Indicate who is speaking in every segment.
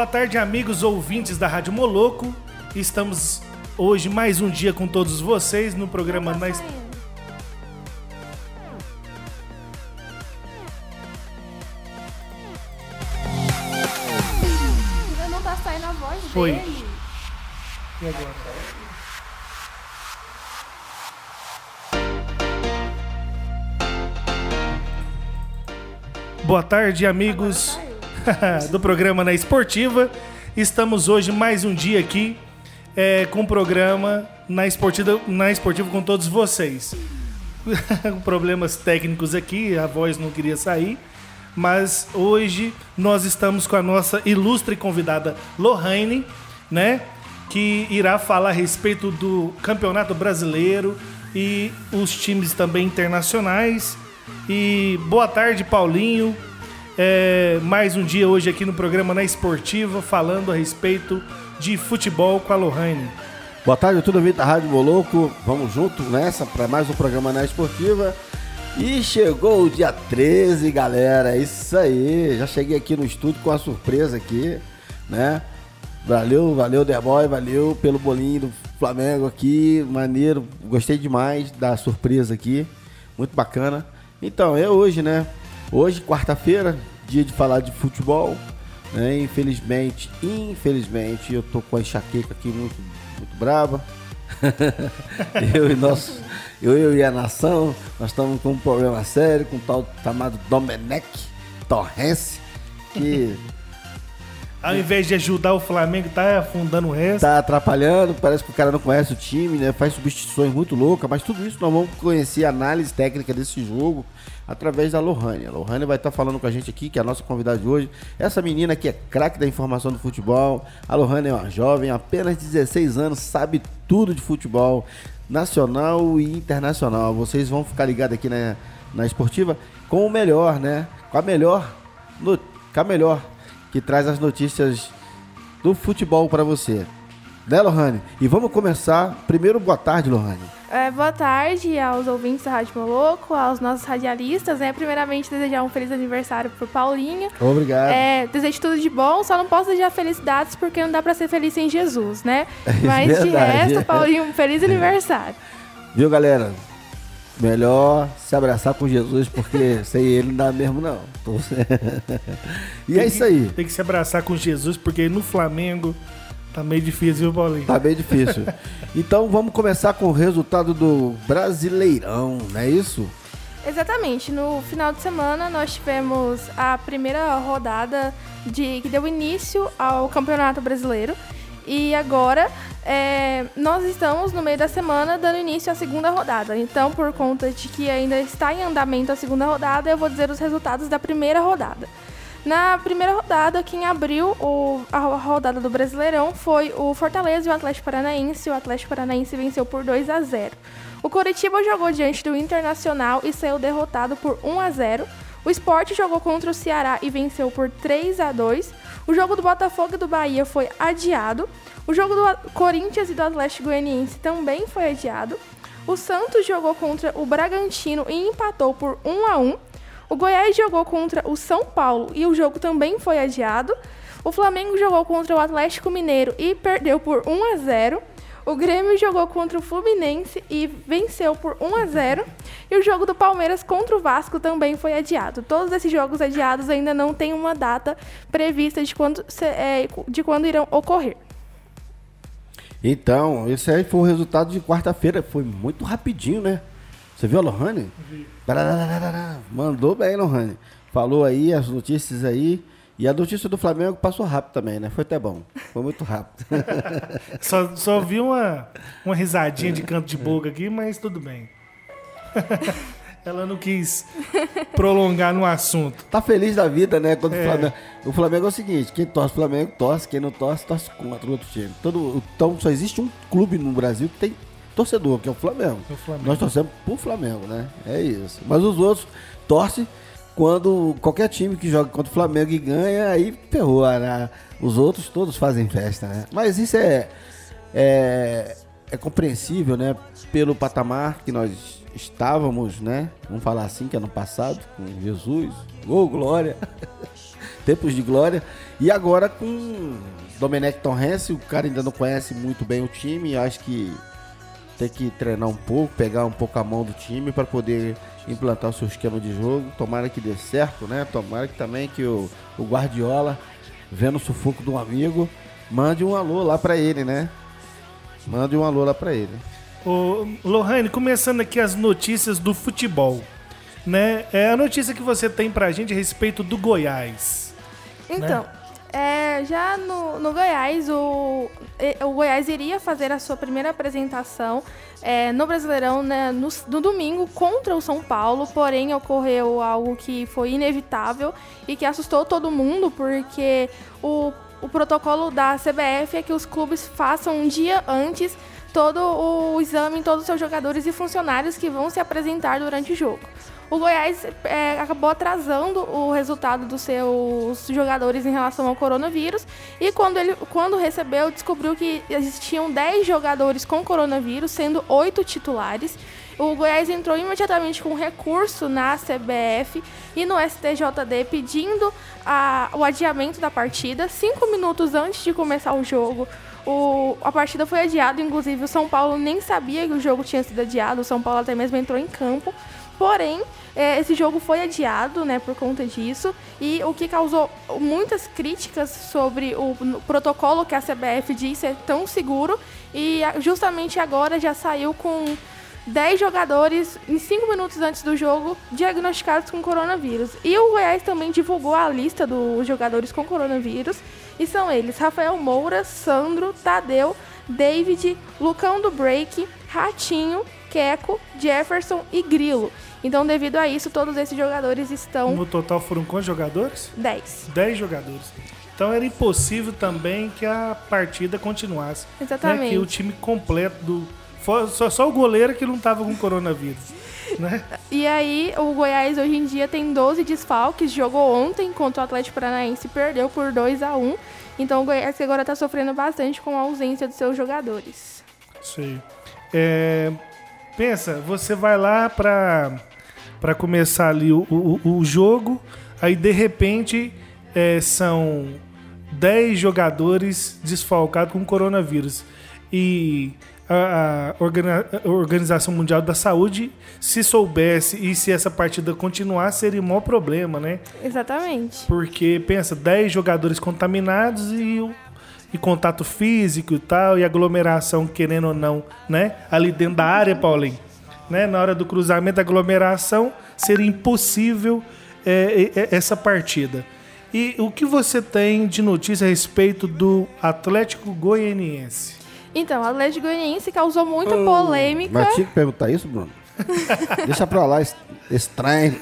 Speaker 1: Boa tarde, amigos ouvintes da Rádio Moloco. Estamos hoje mais um dia com todos vocês no programa Na es...
Speaker 2: Não tá saindo a voz
Speaker 1: Foi.
Speaker 2: dele.
Speaker 1: E agora? Boa tarde, amigos do programa Na Esportiva. Estamos hoje mais um dia aqui é, com o programa na Esportiva, na Esportiva com todos vocês. Problemas técnicos aqui, a voz não queria sair. Mas hoje nós estamos com a nossa ilustre convidada Lohane, né? Que irá falar a respeito do Campeonato Brasileiro e os times também internacionais. E boa tarde, Paulinho. É, mais um dia hoje aqui no programa Na Esportiva, falando a respeito de futebol com a Lohane.
Speaker 3: Boa tarde, tudo bem da Rádio Moloco. Vamos junto nessa para mais um programa na Esportiva. E chegou o dia 13, galera. Isso aí. Já cheguei aqui no estúdio com a surpresa aqui, né? Valeu, valeu, The Boy, valeu pelo bolinho do Flamengo aqui. Maneiro, gostei demais da surpresa aqui. Muito bacana. Então, é hoje, né? Hoje, quarta-feira, dia de falar de futebol. Né? Infelizmente, infelizmente, eu tô com a enxaqueca aqui muito, muito braba. eu e nosso, eu, eu e a nação, nós estamos com um problema sério com um tal chamado Domenech Torrence, que
Speaker 1: Ao invés de ajudar o Flamengo, tá afundando o resto.
Speaker 3: tá atrapalhando, parece que o cara não conhece o time, né? Faz substituições muito loucas, mas tudo isso nós vamos conhecer a análise técnica desse jogo através da Lohane. A Lohane vai estar falando com a gente aqui, que é a nossa convidada de hoje. Essa menina que é craque da informação do futebol. A Lohane é uma jovem, apenas 16 anos, sabe tudo de futebol nacional e internacional. Vocês vão ficar ligados aqui na, na esportiva com o melhor, né? Com a melhor, no, com a melhor que traz as notícias do futebol para você. Né, Lohane? E vamos começar. Primeiro, boa tarde, Lohane.
Speaker 2: É, boa tarde aos ouvintes da Rádio Moloco, aos nossos radialistas, né? Primeiramente, desejar um feliz aniversário pro Paulinho.
Speaker 3: Obrigado.
Speaker 2: É, desejo tudo de bom, só não posso desejar felicidades porque não dá pra ser feliz sem Jesus, né? Mas de resto, Paulinho, um feliz aniversário.
Speaker 3: Viu, galera? Melhor se abraçar com Jesus, porque sem ele não dá mesmo, não. E é isso aí.
Speaker 1: Tem que se abraçar com Jesus, porque no Flamengo tá meio difícil, viu, Paulinho?
Speaker 3: Tá bem difícil. Então vamos começar com o resultado do Brasileirão, não é isso?
Speaker 2: Exatamente. No final de semana nós tivemos a primeira rodada de que deu início ao Campeonato Brasileiro. E agora é, nós estamos no meio da semana dando início à segunda rodada. Então, por conta de que ainda está em andamento a segunda rodada, eu vou dizer os resultados da primeira rodada. Na primeira rodada, quem abriu o- a ro- rodada do Brasileirão foi o Fortaleza e o Atlético Paranaense. O Atlético Paranaense venceu por 2 a 0. O Coritiba jogou diante do Internacional e saiu derrotado por 1 a 0. O Sport jogou contra o Ceará e venceu por 3 a 2. O jogo do Botafogo e do Bahia foi adiado. O jogo do Corinthians e do Atlético Goianiense também foi adiado. O Santos jogou contra o Bragantino e empatou por 1 a 1. O Goiás jogou contra o São Paulo e o jogo também foi adiado. O Flamengo jogou contra o Atlético Mineiro e perdeu por 1 a 0. O Grêmio jogou contra o Fluminense e venceu por 1 a 0. E o jogo do Palmeiras contra o Vasco também foi adiado. Todos esses jogos adiados ainda não têm uma data prevista de quando, é, de quando irão ocorrer.
Speaker 3: Então, esse aí foi o resultado de quarta-feira. Foi muito rapidinho, né? Você viu a Lohane? Bararararara. Mandou bem, Lohane. Falou aí as notícias aí. E a notícia do Flamengo passou rápido também, né? Foi até bom. Foi muito rápido.
Speaker 1: Só, só vi uma, uma risadinha de canto de boca aqui, mas tudo bem. Ela não quis prolongar no assunto.
Speaker 3: tá feliz da vida, né? Quando
Speaker 1: É.
Speaker 3: o, Flamengo, o Flamengo é o seguinte: quem torce Flamengo, torce. Quem não torce, torce contra o outro time. Todo, então só existe um clube no Brasil que tem torcedor, que é o Flamengo.
Speaker 1: É o Flamengo.
Speaker 3: Nós torcemos pro Flamengo, né? É isso. Mas os outros torcem quando qualquer time que joga contra o Flamengo e ganha, aí ferrou. né? Os outros todos fazem festa, né? Mas isso é, é, é compreensível, né? Pelo patamar que nós estávamos, né? Vamos falar assim, que ano passado, com Jesus, ô glória, tempos de glória. E agora com Domenech Torrence, o cara ainda não conhece muito bem o time, acho que tem que treinar um pouco, pegar um pouco a mão do time para poder implantar o seu esquema de jogo. Tomara que dê certo, né? Tomara que também que o, o Guardiola, vendo o sufoco de um amigo, mande um alô lá para ele, né? Mande um alô lá para ele.
Speaker 1: Ô, Lohane, começando aqui as notícias do futebol. Né? É a notícia que você tem pra gente a respeito do Goiás.
Speaker 2: Então, é, já no, no Goiás, o, o Goiás iria fazer a sua primeira apresentação é, no Brasileirão né, no, no domingo contra o São Paulo, porém ocorreu algo que foi inevitável e que assustou todo mundo, porque o, o protocolo da CBF é que os clubes façam um dia antes todo o exame em todos os seus jogadores e funcionários que vão se apresentar durante o jogo. O Goiás é, acabou atrasando o resultado dos seus jogadores em relação ao coronavírus e quando ele quando recebeu descobriu que existiam 10 jogadores com coronavírus, sendo 8 titulares. O Goiás entrou imediatamente com recurso na CBF e no STJD pedindo a- o adiamento da partida. Cinco minutos antes de começar o jogo, o- a partida foi adiada. Inclusive, o São Paulo nem sabia que o jogo tinha sido adiado. O São Paulo até mesmo entrou em campo. Porém, é, esse jogo foi adiado, né, por conta disso, e o que causou muitas críticas sobre o protocolo que a CBF diz ser tão seguro, e justamente agora já saiu com 10 jogadores, em 5 minutos antes do jogo, diagnosticados com coronavírus. E o Goiás também divulgou a lista dos jogadores com coronavírus, e são eles Rafael Moura, Sandro, Tadeu, David, Lucão do Break, Ratinho, Queco, Jefferson e Grilo. Então, devido a isso, todos esses jogadores estão
Speaker 1: No total foram quantos jogadores?
Speaker 2: 10.
Speaker 1: 10 jogadores. Então era impossível também que a partida continuasse. Né?
Speaker 2: Exatamente.
Speaker 1: Que o time completo do. Só, só o goleiro que não tava com coronavírus. Né?
Speaker 2: E aí, o Goiás hoje em dia tem 12 desfalques. Jogou ontem contra o Atlético Paranaense e perdeu por 2 a 1 Então, o Goiás agora está sofrendo bastante com a ausência dos seus jogadores.
Speaker 1: Sei. É, pensa, você vai lá pra, pra começar ali o, o, o jogo, aí de repente é, são 10 jogadores desfalcados com coronavírus. E a, a Organização Mundial da Saúde, se soubesse e se essa partida continuar, seria o maior problema, né?
Speaker 2: Exatamente.
Speaker 1: Porque, pensa, 10 jogadores contaminados e, o- e contato físico e tal, e aglomeração, querendo ou não, né? Ali dentro da área, Paulinho, né? Na hora do cruzamento, a aglomeração, seria impossível é, é, essa partida. E o que você tem de notícia a respeito do Atlético Goianiense?
Speaker 2: Então, o Atlético Goianiense causou muita polêmica.
Speaker 3: Mas tinha que perguntar isso, Bruno? Deixa pra lá, es- estranho.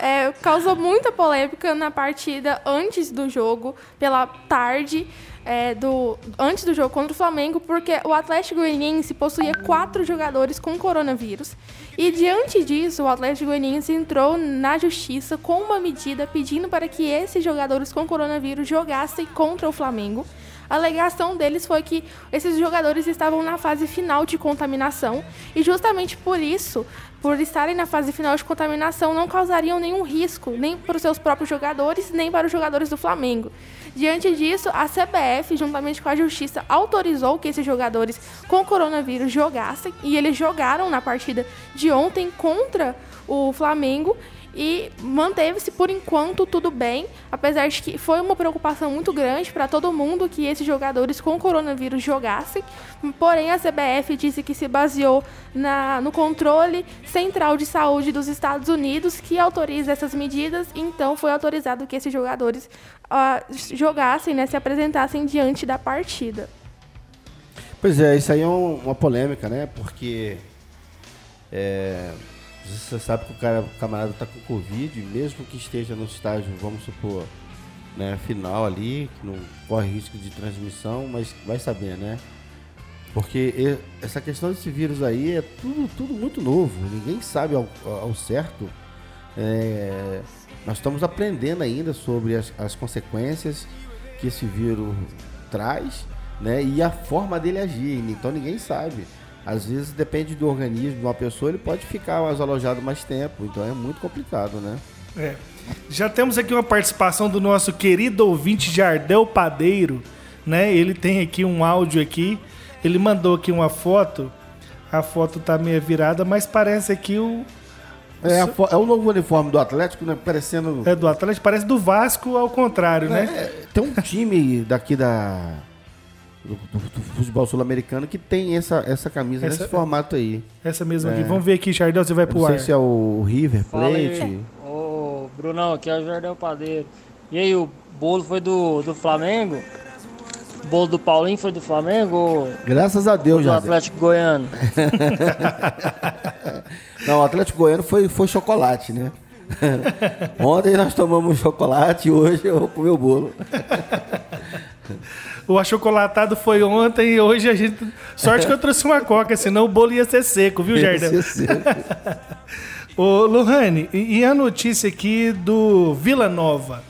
Speaker 2: É, causou muita polêmica na partida antes do jogo, pela tarde, é, do, antes do jogo contra o Flamengo, porque o Atlético Goianiense possuía quatro jogadores com coronavírus. E diante disso, o Atlético Goianiense entrou na justiça com uma medida pedindo para que esses jogadores com coronavírus jogassem contra o Flamengo. A alegação deles foi que esses jogadores estavam na fase final de contaminação e justamente por isso, por estarem na fase final de contaminação, não causariam nenhum risco, nem para os seus próprios jogadores, nem para os jogadores do Flamengo. Diante disso, a CBF, juntamente com a Justiça, autorizou que esses jogadores com coronavírus jogassem e eles jogaram na partida de ontem contra o Flamengo e manteve-se por enquanto tudo bem, apesar de que foi uma preocupação muito grande para todo mundo que esses jogadores com coronavírus jogassem. Porém, a CBF disse que se baseou na, no controle central de saúde dos Estados Unidos, que autoriza essas medidas, então foi autorizado que esses jogadores uh, jogassem, né, se apresentassem diante da partida.
Speaker 3: Pois é, isso aí é um, uma polêmica, né? Porque é, você sabe que o, cara, o camarada está com Covid, mesmo que esteja no estágio, vamos supor, né, final ali, que não corre risco de transmissão, mas vai saber, né? Porque essa questão desse vírus aí é tudo, tudo muito novo, ninguém sabe ao, ao certo. É, nós estamos aprendendo ainda sobre as, as consequências que esse vírus traz né, e a forma dele agir, então ninguém sabe. Às vezes depende do organismo de uma pessoa, ele pode ficar mais alojado mais tempo, então é muito complicado, né?
Speaker 1: É. Já temos aqui uma participação do nosso querido ouvinte Jardel Padeiro, né? Ele tem aqui um áudio aqui, ele mandou aqui uma foto, a foto tá meio virada, mas parece aqui o...
Speaker 3: É, é o novo uniforme do Atlético, né? Parecendo...
Speaker 1: É do Atlético, parece do Vasco ao contrário, né?
Speaker 3: é, né? Tem um time daqui da do, do, do futebol sul-americano que tem essa, essa camisa essa, nesse formato aí.
Speaker 1: Essa mesma é. aqui. Vamos ver aqui, Jardel, você vai pro ar.
Speaker 3: Não sei se é o River Plate.
Speaker 4: Ô, Brunão, aqui é o Jardel Padeiro. E aí, o bolo foi do, do Flamengo? O bolo do Paulinho foi do Flamengo?
Speaker 3: Graças a Deus,
Speaker 4: já. Do Atlético Goiano.
Speaker 3: não, o Atlético Goiano foi, foi chocolate, né? Ontem nós tomamos chocolate e hoje eu vou comer o bolo.
Speaker 1: O achocolatado foi ontem e hoje a gente. Sorte que eu trouxe uma coca, senão o bolo ia ser seco, viu, Jardel? Ia ser seco. Ô, Lohane, e a notícia aqui do Vila Nova?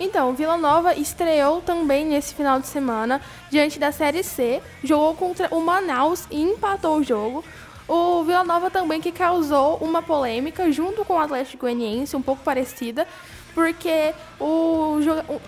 Speaker 2: Então, Vila Nova estreou também nesse final de semana diante da Série C, jogou contra o Manaus e empatou o jogo. O Vila Nova também que causou uma polêmica junto com o Atlético Goianiense, um pouco parecida, porque o,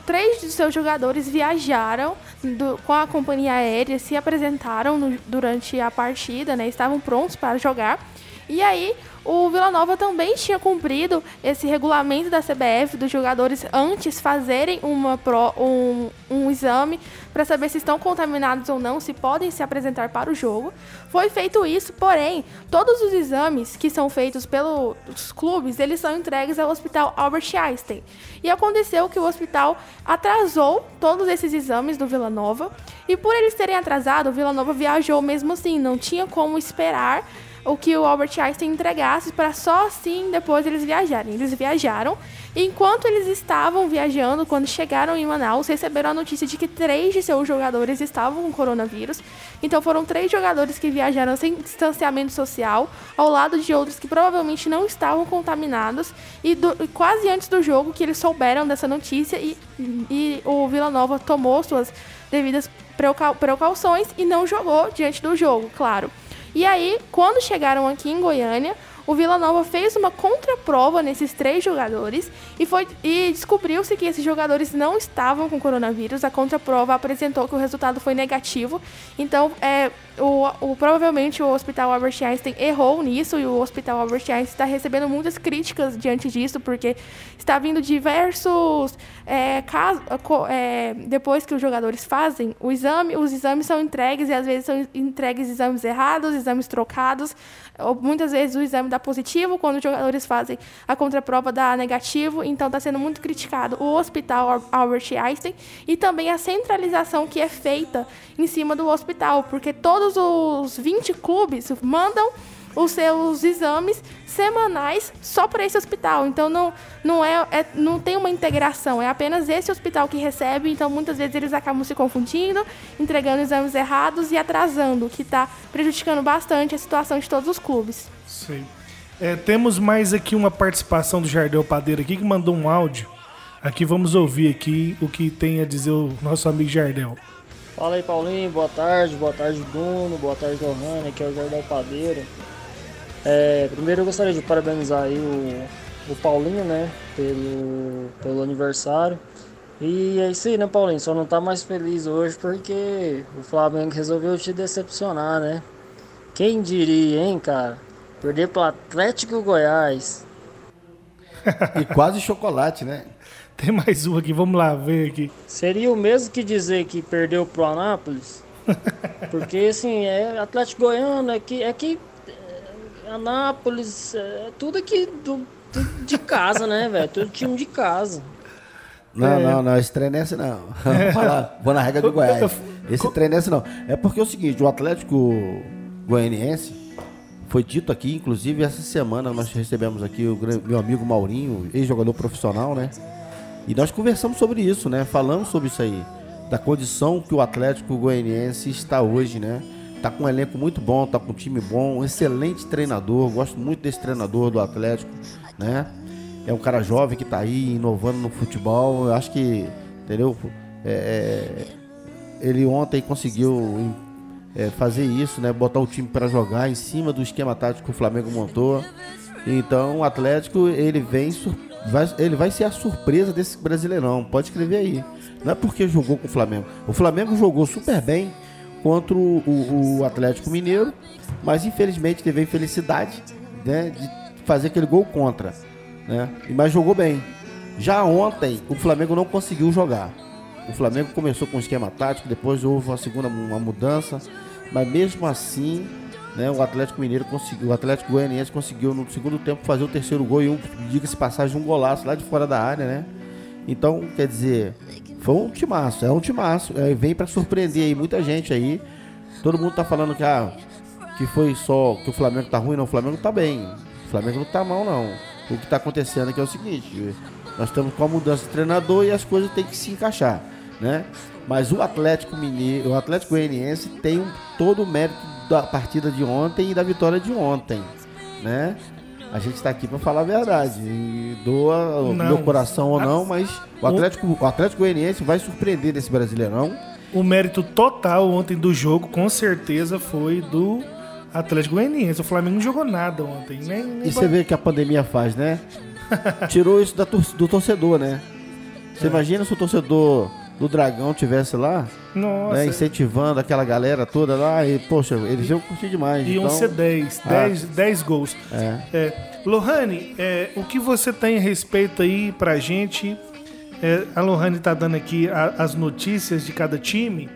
Speaker 2: três de seus jogadores viajaram do, com a companhia aérea, se apresentaram no, durante a partida, né, estavam prontos para jogar. E aí o Vila Nova também tinha cumprido esse regulamento da CBF dos jogadores antes fazerem uma pro, um, um exame para saber se estão contaminados ou não, se podem se apresentar para o jogo. Foi feito isso, porém, todos os exames que são feitos pelos clubes, eles são entregues ao Hospital Albert Einstein. E aconteceu que o hospital atrasou todos esses exames do Vila Nova, e por eles terem atrasado, o Vila Nova viajou mesmo assim, não tinha como esperar o que o Albert Einstein entregasse para só assim depois eles viajarem. Eles viajaram. E enquanto eles estavam viajando, quando chegaram em Manaus, receberam a notícia de que três de seus jogadores estavam com coronavírus. Então foram três jogadores que viajaram sem distanciamento social, ao lado de outros que provavelmente não estavam contaminados. E do, quase antes do jogo que eles souberam dessa notícia e, e o Vila Nova tomou suas devidas precauções e não jogou diante do jogo, claro. E aí, quando chegaram aqui em Goiânia, o Vila Nova fez uma contraprova nesses três jogadores e, foi, e descobriu-se que esses jogadores não estavam com coronavírus. A contraprova apresentou que o resultado foi negativo. Então, é, o, o, provavelmente o Hospital Albert Einstein errou nisso e o Hospital Albert Einstein está recebendo muitas críticas diante disso, porque está vindo diversos é, casos. É, depois que os jogadores fazem o exame, os exames são entregues e às vezes são entregues exames errados, exames trocados. Ou, muitas vezes o exame dá positivo, quando os jogadores fazem a contraprova dá negativo, então está sendo muito criticado o Hospital Albert Einstein e também a centralização que é feita em cima do hospital, porque todos os 20 clubes mandam os seus exames semanais só para esse hospital. Então não, não, é, é, não tem uma integração, é apenas esse hospital que recebe. Então muitas vezes eles acabam se confundindo, entregando exames errados e atrasando, o que está prejudicando bastante a situação de todos os clubes.
Speaker 1: Sim. É, temos mais aqui uma participação do Jardel Padeiro aqui que mandou um áudio. Aqui vamos ouvir aqui o que tem a dizer o nosso amigo Jardel.
Speaker 4: Fala aí, Paulinho. Boa tarde. Boa tarde, Bruno. Boa tarde, Lohane. Aqui é o Jardel Padeiro. É, primeiro eu gostaria de parabenizar aí o, o Paulinho, né? Pelo, pelo aniversário. E é isso aí, né, Paulinho? Só não tá mais feliz hoje porque o Flamengo resolveu te decepcionar, né? Quem diria, hein, cara? Perder pro Atlético Goiás.
Speaker 3: E quase chocolate, né?
Speaker 1: Tem mais um aqui, vamos lá ver aqui.
Speaker 4: Seria o mesmo que dizer que perdeu pro Anápolis? Porque assim, é Atlético Goiano, é que, é que é, Anápolis, é tudo aqui do, do- de casa, né, velho? Tudo time de casa.
Speaker 3: Não,
Speaker 1: É.
Speaker 3: não, não, esse trem não é não. Vou falar, vou na regra do Goiás. Esse trem não é não. É porque é o seguinte, o Atlético Goianiense foi dito aqui, inclusive essa semana nós recebemos aqui o meu amigo Maurinho, ex-jogador profissional, né? E nós conversamos sobre isso, né? Falamos sobre isso aí. Da condição que o Atlético Goianiense está hoje, né? Tá com um elenco muito bom, tá com um time bom, um excelente treinador. Gosto muito desse treinador do Atlético, né? É um cara jovem que tá aí inovando no futebol. Eu acho que, entendeu? É, é, ele ontem conseguiu é, fazer isso, né? Botar o time para jogar em cima do esquema tático que o Flamengo montou. Então o Atlético ele vem vai, ele vai ser a surpresa desse Brasileirão. Pode escrever aí. Não é porque jogou com o Flamengo. O Flamengo jogou super bem contra o, o- o Atlético Mineiro, mas infelizmente teve a infelicidade né, de fazer aquele gol contra. Né? Mas jogou bem. Já ontem o Flamengo não conseguiu jogar. O Flamengo começou com um esquema tático, depois houve uma segunda uma mudança, mas mesmo assim, né, o Atlético Mineiro conseguiu, o Atlético Goianiense conseguiu no segundo tempo fazer o terceiro gol e um, diga-se passagem, um golaço lá de fora da área, né? Então, quer dizer, foi um timaço, é um timaço, é, vem pra surpreender aí muita gente aí. Todo mundo tá falando que ah, que foi só que o Flamengo tá ruim, não, o Flamengo tá bem. O Flamengo não tá mal não. O que tá acontecendo aqui é o seguinte, nós estamos com a mudança de treinador e as coisas têm que se encaixar, né? Mas o Atlético Mineiro, o Atlético Goianiense tem todo o mérito da partida de ontem e da vitória de ontem, né? A gente está aqui para falar a verdade. E doa
Speaker 1: Não.
Speaker 3: meu coração ou não, mas o Atlético, o Atlético Goianiense vai surpreender nesse Brasileirão.
Speaker 1: O mérito total ontem do jogo, com certeza, foi do Atlético Goianiense. O Flamengo não jogou nada ontem, nem, nem
Speaker 3: E você vê o que a pandemia faz, né? Tirou isso da do torcedor, né? Você imagina se o torcedor do Dragão tivesse lá,
Speaker 1: Nossa,
Speaker 3: né, incentivando aquela galera toda lá e, poxa, eles iam curtir demais.
Speaker 1: iam
Speaker 3: então,
Speaker 1: ser 10,
Speaker 3: Ah.
Speaker 1: 10, 10 gols.
Speaker 3: É.
Speaker 1: É, Lohane, é, o que você tem a respeito aí pra gente? É, a Lohane tá dando aqui a- as notícias de cada time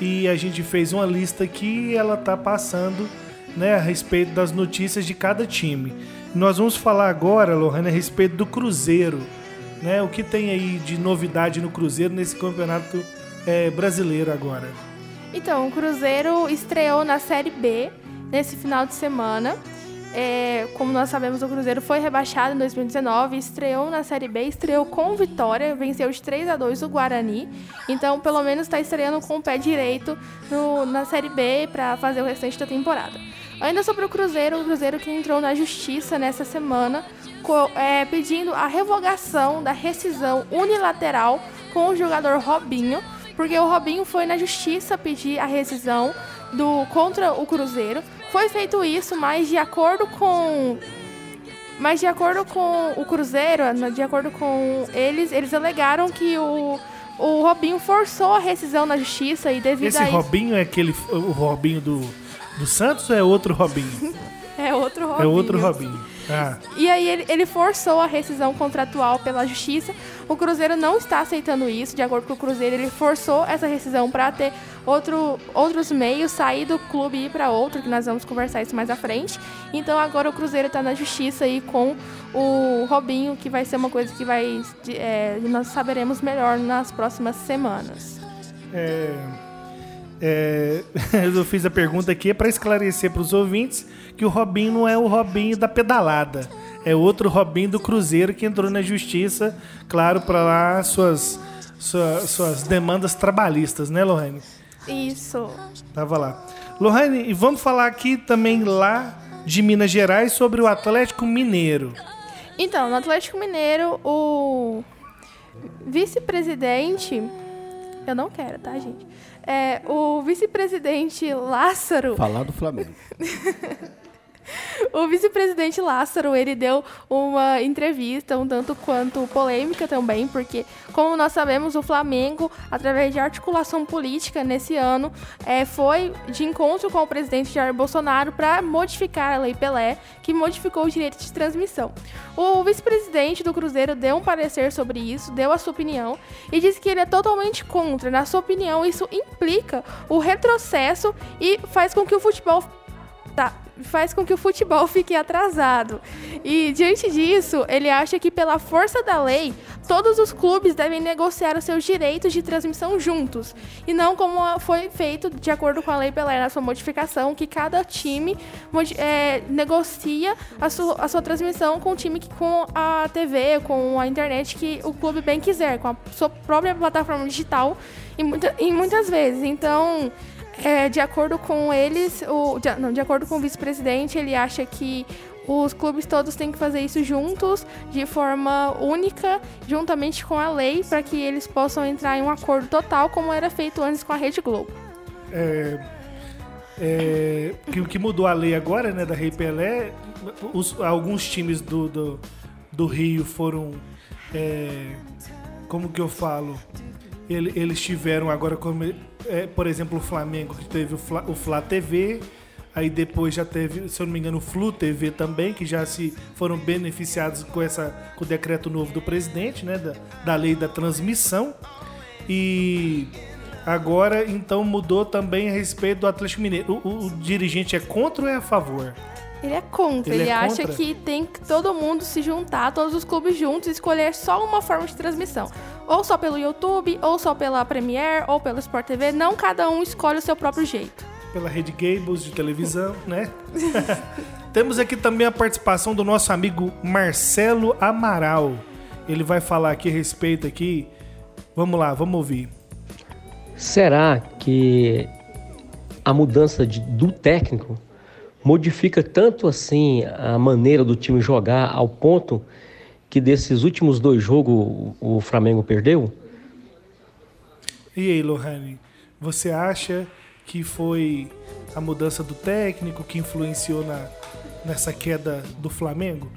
Speaker 1: e a gente fez uma lista aqui e ela tá passando né, a respeito das notícias de cada time. Nós vamos falar agora, Lohane, a respeito do Cruzeiro. Né, o que tem aí de novidade no Cruzeiro nesse campeonato é, brasileiro agora?
Speaker 2: Então, o Cruzeiro estreou na Série B nesse final de semana. É, como nós sabemos, o Cruzeiro foi rebaixado em 2019, estreou na Série B, estreou com vitória, venceu de 3 a 2 o Guarani. Então, pelo menos está estreando com o pé direito no- na Série B para fazer o restante da temporada. Ainda sobre o Cruzeiro, o Cruzeiro que entrou na justiça nessa semana, é, pedindo a revogação da rescisão unilateral com o jogador Robinho, porque o Robinho foi na justiça pedir a rescisão do contra o Cruzeiro. Foi feito isso, mas de acordo com mas de acordo com o Cruzeiro, né, de acordo com eles, eles alegaram que o, o Robinho forçou a rescisão na justiça e devido
Speaker 1: Esse
Speaker 2: a isso
Speaker 1: Robinho é aquele o Robinho do, do Santos ou é outro Robinho?
Speaker 2: é outro Robinho.
Speaker 1: É outro Robinho. Ah,
Speaker 2: E aí ele, ele forçou a rescisão contratual pela justiça. O Cruzeiro não está aceitando isso. De acordo com o Cruzeiro, ele forçou essa rescisão para ter outro, outros meios, sair do clube e ir para outro, que nós vamos conversar isso mais à frente. Então agora o Cruzeiro está na justiça aí com o Robinho, que vai ser uma coisa que vai é, nós saberemos melhor nas próximas semanas.
Speaker 1: é, é, eu fiz a pergunta aqui para esclarecer para os ouvintes que o Robinho não é o Robinho da pedalada. É outro Robinho do Cruzeiro que entrou na justiça, claro, para lá suas, sua- suas demandas trabalhistas, né, Lohane?
Speaker 2: Isso.
Speaker 1: Tava lá. Lohane, e vamos falar aqui também lá de Minas Gerais sobre o Atlético Mineiro.
Speaker 2: Então, no Atlético Mineiro, o vice-presidente. Eu não quero, tá, gente? É, o vice-presidente Lázaro.
Speaker 3: Falar do Flamengo.
Speaker 2: O vice-presidente Lázaro, ele deu uma entrevista um tanto quanto polêmica também, porque, como nós sabemos, o Flamengo, através de articulação política nesse ano, é, foi de encontro com o presidente Jair Bolsonaro para modificar a Lei Pelé, que modificou o direito de transmissão. O vice-presidente do Cruzeiro deu um parecer sobre isso, deu a sua opinião e disse que ele é totalmente contra. Na sua opinião, isso implica o retrocesso e faz com que o futebol tá, faz com que o futebol fique atrasado. E diante disso, ele acha que pela força da lei, todos os clubes devem negociar os seus direitos de transmissão juntos, e não como foi feito de acordo com a lei Pelé na sua modificação, que cada time é, negocia a sua, a sua transmissão com o time que, com a TV, com a internet que o clube bem quiser, com a sua própria plataforma digital, e, muita, e muitas vezes. Então, é, de acordo com eles, o, de, não, de acordo com o vice-presidente, ele acha que os clubes todos têm que fazer isso juntos, de forma única, juntamente com a lei, para que eles possam entrar em um acordo total, como era feito antes com a Rede Globo.
Speaker 1: É, é, que, que mudou a lei agora, né, da Rei Pelé, os, alguns times do, do, do Rio foram, é, como que eu falo, Ele, eles tiveram agora como é, por exemplo, o Flamengo, que teve o Fla, o Fla TV, aí depois já teve, se eu não me engano, o Flu TV também, que já se foram beneficiados com, essa, com o decreto novo do presidente, né, da, da lei da transmissão. E agora, então, mudou também a respeito do Atlético Mineiro. O, o, o dirigente é contra ou é a favor?
Speaker 2: Ele é contra. Ele, ele é acha contra? que tem que todo mundo se juntar, todos os clubes juntos, e escolher só uma forma de transmissão. Ou só pelo YouTube, ou só pela Premiere, ou pelo Sport TV. Não cada um escolhe o seu próprio jeito.
Speaker 1: Pela Rede Gables de televisão, né? Temos aqui também a participação do nosso amigo Marcelo Amaral. Ele vai falar aqui a respeito aqui. Vamos lá, vamos ouvir.
Speaker 5: Será que a mudança de, do técnico modifica tanto assim a maneira do time jogar ao ponto que desses últimos dois jogos o Flamengo perdeu?
Speaker 1: E aí, Lohane, você acha que foi a mudança do técnico que influenciou na, nessa queda do Flamengo?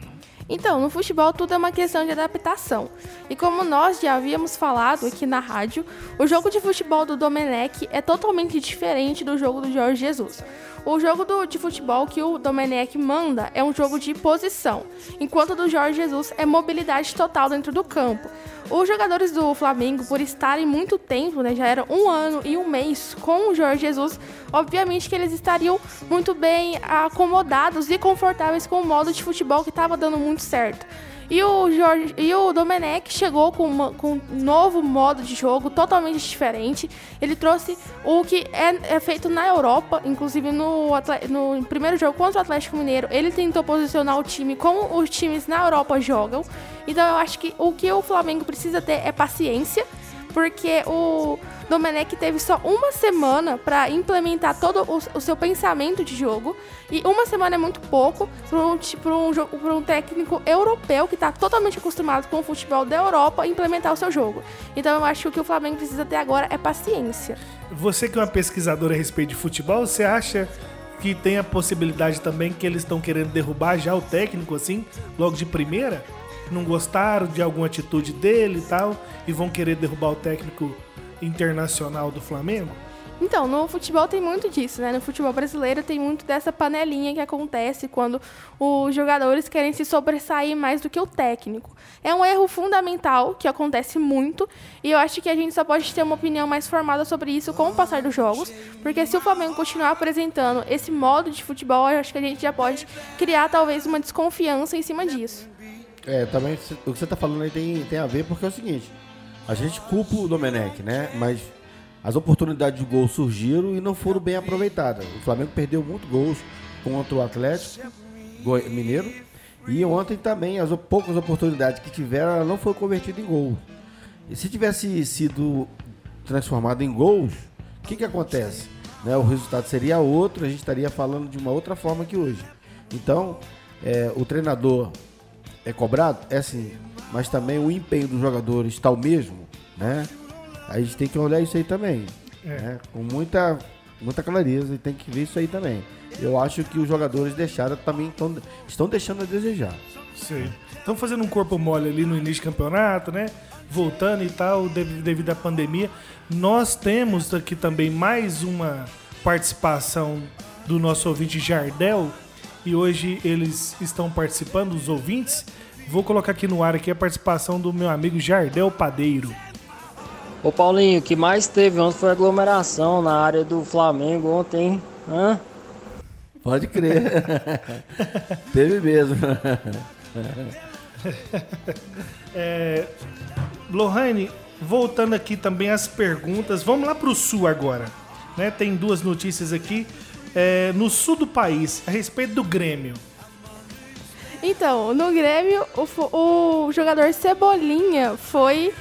Speaker 2: Então, no futebol tudo é uma questão de adaptação. E como nós já havíamos falado aqui na rádio, o jogo de futebol do Domenech é totalmente diferente do jogo do Jorge Jesus. O jogo do, de futebol que o Domenech manda é um jogo de posição, enquanto o do Jorge Jesus é mobilidade total dentro do campo. Os jogadores do Flamengo, por estarem muito tempo, né, já era um ano e um mês com o Jorge Jesus, obviamente que eles estariam muito bem acomodados e confortáveis com o modo de futebol que estava dando muito certo. E o, Jorge, e o Domenech chegou com, uma, com um novo modo de jogo totalmente diferente. Ele trouxe o que é, é feito na Europa, inclusive no, no primeiro jogo contra o Atlético Mineiro. Ele tentou posicionar o time como os times na Europa jogam. Então eu acho que o que o Flamengo precisa ter é paciência, porque o Domenech teve só uma semana para implementar todo o, o, seu pensamento de jogo. E uma semana é muito pouco para um, um, um técnico europeu que está totalmente acostumado com o futebol da Europa implementar o seu jogo. Então eu acho que o Flamengo precisa ter agora é paciência.
Speaker 1: Você que é uma pesquisadora a respeito de futebol, você acha que tem a possibilidade também que eles estão querendo derrubar já o técnico assim, logo de primeira? Não gostaram de alguma atitude dele e tal, e vão querer derrubar o técnico internacional do Flamengo?
Speaker 2: Então, no futebol tem muito disso, né? No futebol brasileiro tem muito dessa panelinha que acontece quando os jogadores querem se sobressair mais do que o técnico. É um erro fundamental que acontece muito e eu acho que a gente só pode ter uma opinião mais formada sobre isso com o passar dos jogos, porque se o Flamengo continuar apresentando esse modo de futebol, eu acho que a gente já pode criar talvez uma desconfiança em cima disso.
Speaker 3: É, também o que você está falando aí tem, tem a ver porque é o seguinte, a gente culpa o Domenech, né? Mas as oportunidades de gol surgiram e não foram bem aproveitadas. O Flamengo perdeu muito gols contra o Atlético Mineiro. E ontem também, as poucas oportunidades que tiveram, não foi convertida em gol. E se tivesse sido transformado em gols, o que, que acontece? Né, o resultado seria outro, a gente estaria falando de uma outra forma que hoje. Então, é, o treinador é cobrado? É sim mas também o empenho dos jogadores está o mesmo, né? A gente tem que olhar isso aí também. né, com muita, muita clareza e tem que ver isso aí também. Eu acho que os jogadores deixaram também tão, estão deixando a desejar.
Speaker 1: Sim. Estão fazendo um corpo mole ali no início do campeonato, né? Voltando e tal, dev- devido à pandemia. Nós temos aqui também mais uma participação do nosso ouvinte Jardel. E hoje eles estão participando, os ouvintes. Vou colocar aqui no ar aqui a participação do meu amigo Jardel Padeiro.
Speaker 4: Ô Paulinho, o que mais teve ontem foi aglomeração na área do Flamengo ontem, hein? Hã?
Speaker 3: Pode crer. Teve mesmo.
Speaker 1: É, Lohane, voltando aqui também às perguntas, vamos lá para o sul agora. Né? Tem duas notícias aqui. É, no sul do país, a respeito do Grêmio.
Speaker 2: Então, no Grêmio, o, o jogador Cebolinha foi,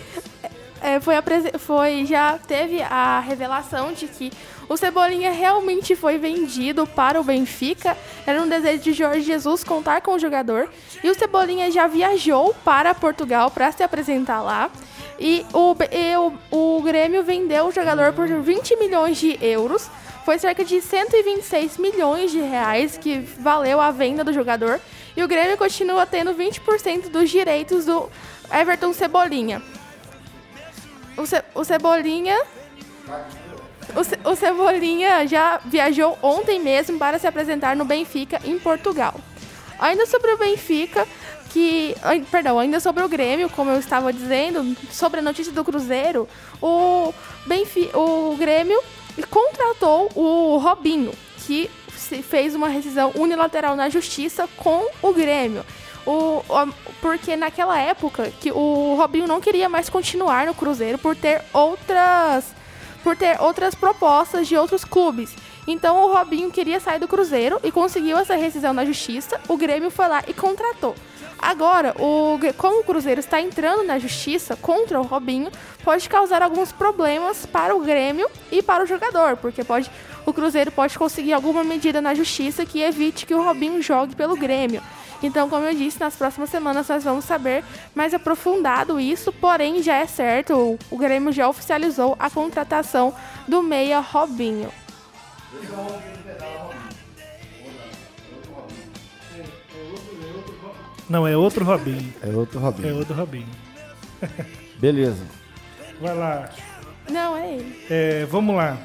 Speaker 2: é, foi, foi. Já teve a revelação de que o Cebolinha realmente foi vendido para o Benfica. Era um desejo de Jorge Jesus contar com o jogador. E o Cebolinha já viajou para Portugal para se apresentar lá. E o, e o, o Grêmio vendeu o jogador por 20 milhões de euros. Foi cerca de 126 milhões de reais que valeu a venda do jogador. E o Grêmio continua tendo 20% dos direitos do Everton Cebolinha. O, Ce- o Cebolinha. O, Ce- o Cebolinha já viajou ontem mesmo para se apresentar no Benfica, em Portugal. Ainda sobre o Benfica, que. Perdão, ainda sobre o Grêmio, como eu estava dizendo, sobre a notícia do Cruzeiro, o, Benfi, o Grêmio contratou o Robinho, que fez uma rescisão unilateral na justiça com o Grêmio. O- porque naquela época que o Robinho não queria mais continuar no Cruzeiro por ter outras por ter outras propostas de outros clubes. Então o Robinho queria sair do Cruzeiro e conseguiu essa rescisão na justiça. O Grêmio foi lá e contratou. Agora, o, como o Cruzeiro está entrando na justiça contra o Robinho, pode causar alguns problemas para o Grêmio e para o jogador, porque pode, o Cruzeiro pode conseguir alguma medida na justiça que evite que o Robinho jogue pelo Grêmio. Então, como eu disse, nas próximas semanas nós vamos saber mais aprofundado isso, porém já é certo, o Grêmio já oficializou a contratação do meia Robinho.
Speaker 1: Não, é outro Robinho.
Speaker 3: É outro Robinho.
Speaker 1: É outro Robinho.
Speaker 3: Beleza.
Speaker 1: Vai lá.
Speaker 2: Não, é ele.
Speaker 1: É, vamos lá.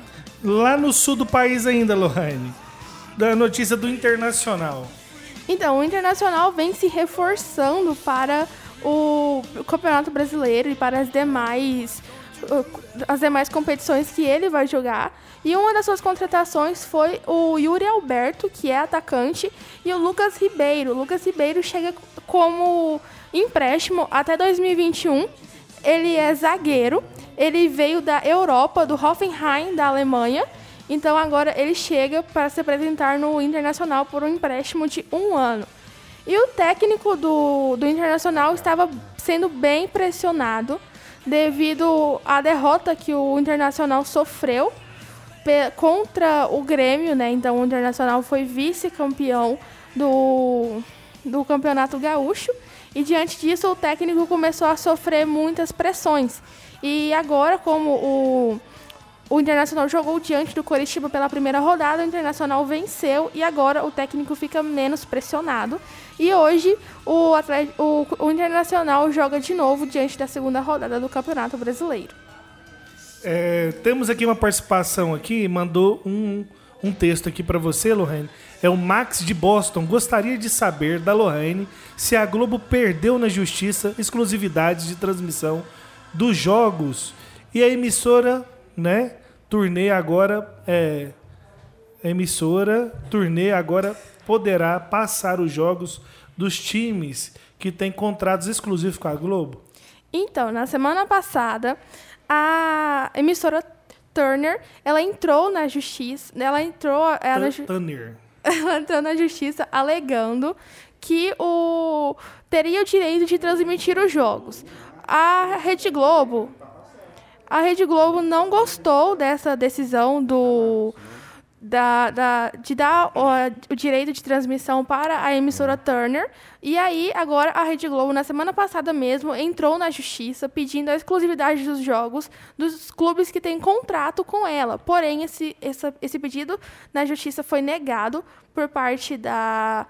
Speaker 1: Lá no sul do país ainda, Lohane. Da notícia do Internacional.
Speaker 2: Então, o Internacional vem se reforçando para o Campeonato Brasileiro e para as demais uh, as demais competições que ele vai jogar. E uma das suas contratações foi o Yuri Alberto, que é atacante, e o Lucas Ribeiro. O Lucas Ribeiro chega como empréstimo até 2021. Ele é zagueiro. Ele veio da Europa, do Hoffenheim, da Alemanha. Então agora ele chega para se apresentar no Internacional por um empréstimo de um ano. E o técnico do, do Internacional estava sendo bem pressionado devido à derrota que o Internacional sofreu contra o Grêmio, né? Então o Internacional foi vice-campeão do, do Campeonato Gaúcho. E diante disso, o técnico começou a sofrer muitas pressões. E agora, como o, o Internacional jogou diante do Coritiba pela primeira rodada, o Internacional venceu e agora o técnico fica menos pressionado. E hoje o, o, o Internacional joga de novo diante da segunda rodada do Campeonato Brasileiro.
Speaker 1: É, temos aqui uma participação aqui, mandou um, um texto aqui para você, Lohane. É o Max de Boston. Gostaria de saber da Lohane se a Globo perdeu na justiça exclusividades de transmissão dos jogos e a emissora, né, turnê agora é a emissora turnê agora poderá passar os jogos dos times que têm contratos exclusivos com a Globo.
Speaker 2: Então, na semana passada, a emissora Turner, ela entrou na justiça, ela entrou, ela, ju-
Speaker 1: Tanner.
Speaker 2: ela entrou na justiça alegando que o teria o direito de transmitir os jogos. A Rede Globo, a Rede Globo não gostou dessa decisão do da, da, de dar o, o, direito de transmissão para a emissora Turner. E aí, agora, a Rede Globo, na semana passada mesmo, entrou na justiça pedindo a exclusividade dos jogos dos clubes que têm contrato com ela. Porém, esse, esse, esse pedido na justiça foi negado por parte da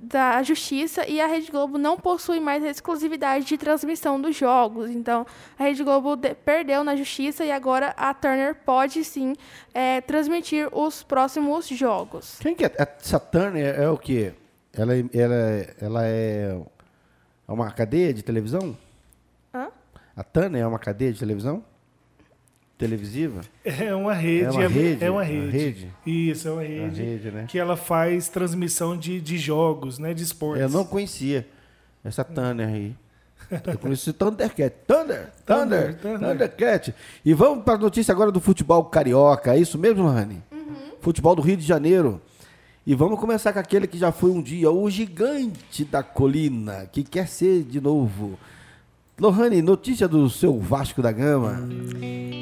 Speaker 2: da Justiça e a Rede Globo não possui mais a exclusividade de transmissão dos jogos. Então, a Rede Globo perdeu na Justiça e agora a Turner pode sim é, transmitir os próximos jogos.
Speaker 3: Quem que é? Essa Turner é o quê? Ela, ela, ela é uma cadeia de televisão?
Speaker 2: Hã?
Speaker 3: A Turner é uma cadeia de televisão? Televisiva?
Speaker 1: É uma rede.
Speaker 3: É uma rede?
Speaker 1: É uma rede.
Speaker 3: Uma rede?
Speaker 1: Isso, é uma rede.
Speaker 3: Uma rede né?
Speaker 1: Que ela faz transmissão de, de jogos, né? De esportes.
Speaker 3: Eu não conhecia essa Thunder aí. Eu conheci Thundercat. Thunder, Thunder, Thunder, Thundercat. E vamos para a notícia agora do futebol carioca. É isso mesmo, Rani?
Speaker 2: Uhum.
Speaker 3: Futebol do Rio de Janeiro. E vamos começar com aquele que já foi um dia o gigante da colina, que quer ser de novo Lohane, notícia do seu Vasco da Gama.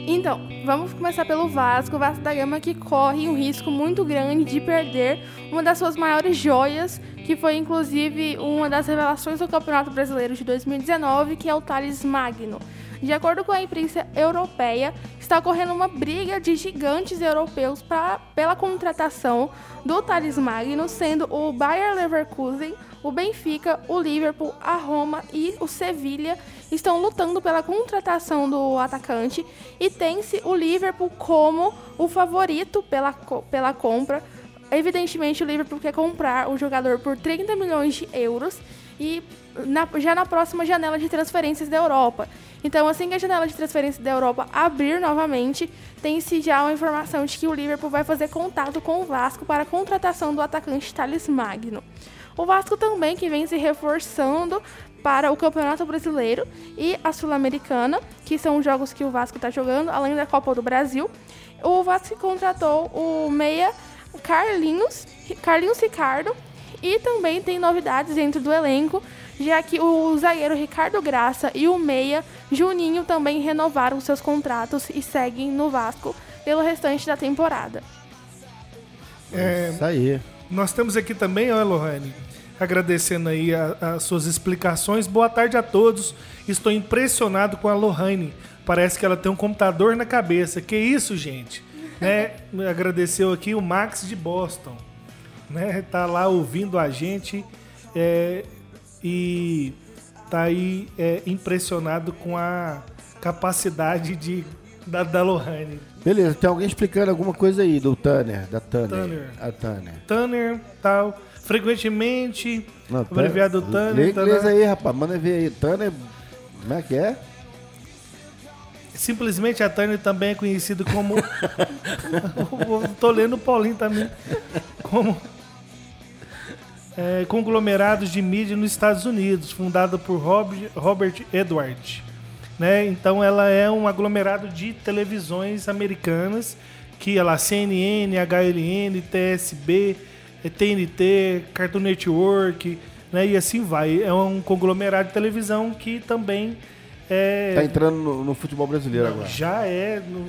Speaker 2: Então, vamos começar pelo Vasco. O Vasco da Gama que corre um risco muito grande de perder uma das suas maiores joias, que foi inclusive uma das revelações do Campeonato Brasileiro de 2019, que é o Thales Magno. De acordo com a imprensa europeia, está ocorrendo uma briga de gigantes europeus pra, pela contratação do Thales Magno, sendo o Bayer Leverkusen, o Benfica, o Liverpool, a Roma e o Sevilha estão lutando pela contratação do atacante e tem-se o Liverpool como o favorito pela, pela compra. Evidentemente, o Liverpool quer comprar o jogador por 30 milhões de euros e na, já na próxima janela de transferências da Europa. Então, assim que a janela de transferências da Europa abrir novamente, tem-se já uma informação de que o Liverpool vai fazer contato com o Vasco para a contratação do atacante Thales Magno. O Vasco também que vem se reforçando para o Campeonato Brasileiro e a Sul-Americana, que são os jogos que o Vasco está jogando, além da Copa do Brasil. O Vasco contratou o meia Carlinhos, Carlinhos Ricardo e também tem novidades dentro do elenco, já que o zagueiro Ricardo Graça e o meia Juninho também renovaram seus contratos e seguem no Vasco pelo restante da temporada.
Speaker 3: É, Isso aí.
Speaker 1: Nós temos aqui também, ó, Lohane, agradecendo aí as suas explicações. Boa tarde a todos. Estou impressionado com a Lohane. Parece que ela tem um computador na cabeça. Que isso, gente? né? Agradeceu aqui o Max de Boston. Né? Tá lá ouvindo a gente é, e tá aí é, impressionado com a capacidade de, da, da Lohane.
Speaker 3: Beleza, tem alguém explicando alguma coisa aí do Tanner, da Tanner.
Speaker 1: Tanner.
Speaker 3: A Tanner.
Speaker 1: Tanner, tal. Frequentemente,
Speaker 3: Não,
Speaker 1: abreviado Tanner.
Speaker 3: Lê inglês aí, rapaz. Manda ver aí. Tanner, como é que é?
Speaker 1: Simplesmente a Tanner também é conhecido como. Tô lendo o Paulinho também. Como. É, conglomerados de mídia nos Estados Unidos, fundada por Robert, Robert Edward. Né? Então ela é um aglomerado de televisões americanas que ela CNN, HLN, TSB, TNT, Cartoon Network, né? E assim vai. É um conglomerado de televisão que também é,
Speaker 3: Tá entrando no, no futebol brasileiro agora.
Speaker 1: já é no-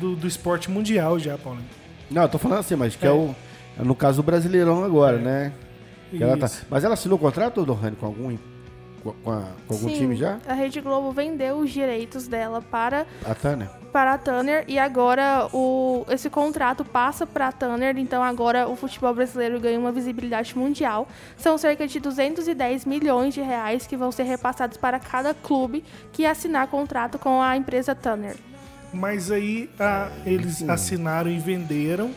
Speaker 1: do, do esporte mundial já, Paulo.
Speaker 3: Não, eu tô falando assim, mas que é,
Speaker 1: É.
Speaker 3: o. é no caso do Brasileirão agora, né? Que ela tá- mas ela assinou contrato, Dohane, com algum, com, a- com algum
Speaker 2: Sim,
Speaker 3: time já?
Speaker 2: A Rede Globo vendeu os direitos dela para
Speaker 3: A Tânia?
Speaker 2: para a Tanner e agora o, esse contrato passa para a Tanner, então agora o futebol brasileiro ganha uma visibilidade mundial. São cerca de 210 milhões de reais que vão ser repassados para cada clube que assinar contrato com a empresa Tanner.
Speaker 1: Mas aí ah, eles assinaram e venderam.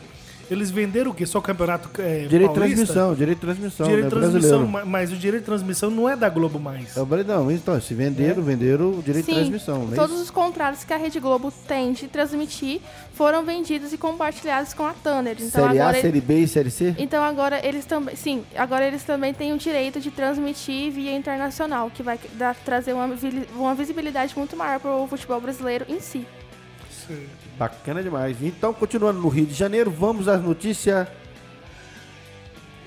Speaker 1: Eles venderam o quê? Só o campeonato é,
Speaker 3: Direito de transmissão, direito de transmissão,
Speaker 1: Direito
Speaker 3: né?
Speaker 1: de transmissão,
Speaker 3: Brasileiro.
Speaker 1: ma- mas o direito de transmissão não é da Globo mais.
Speaker 3: É o Não, então, se venderam, venderam o direito de transmissão, é
Speaker 2: todos os contratos que a Rede Globo tem de transmitir foram vendidos e compartilhados com a Tanner. Então
Speaker 3: série A,
Speaker 2: agora
Speaker 3: Série B e Série C?
Speaker 2: Então agora eles também, sim, agora eles também têm o direito de transmitir via internacional, que vai dar, trazer uma, uma visibilidade muito maior para o futebol brasileiro em si.
Speaker 3: Bacana demais. Então, continuando no Rio de Janeiro, vamos às notícias.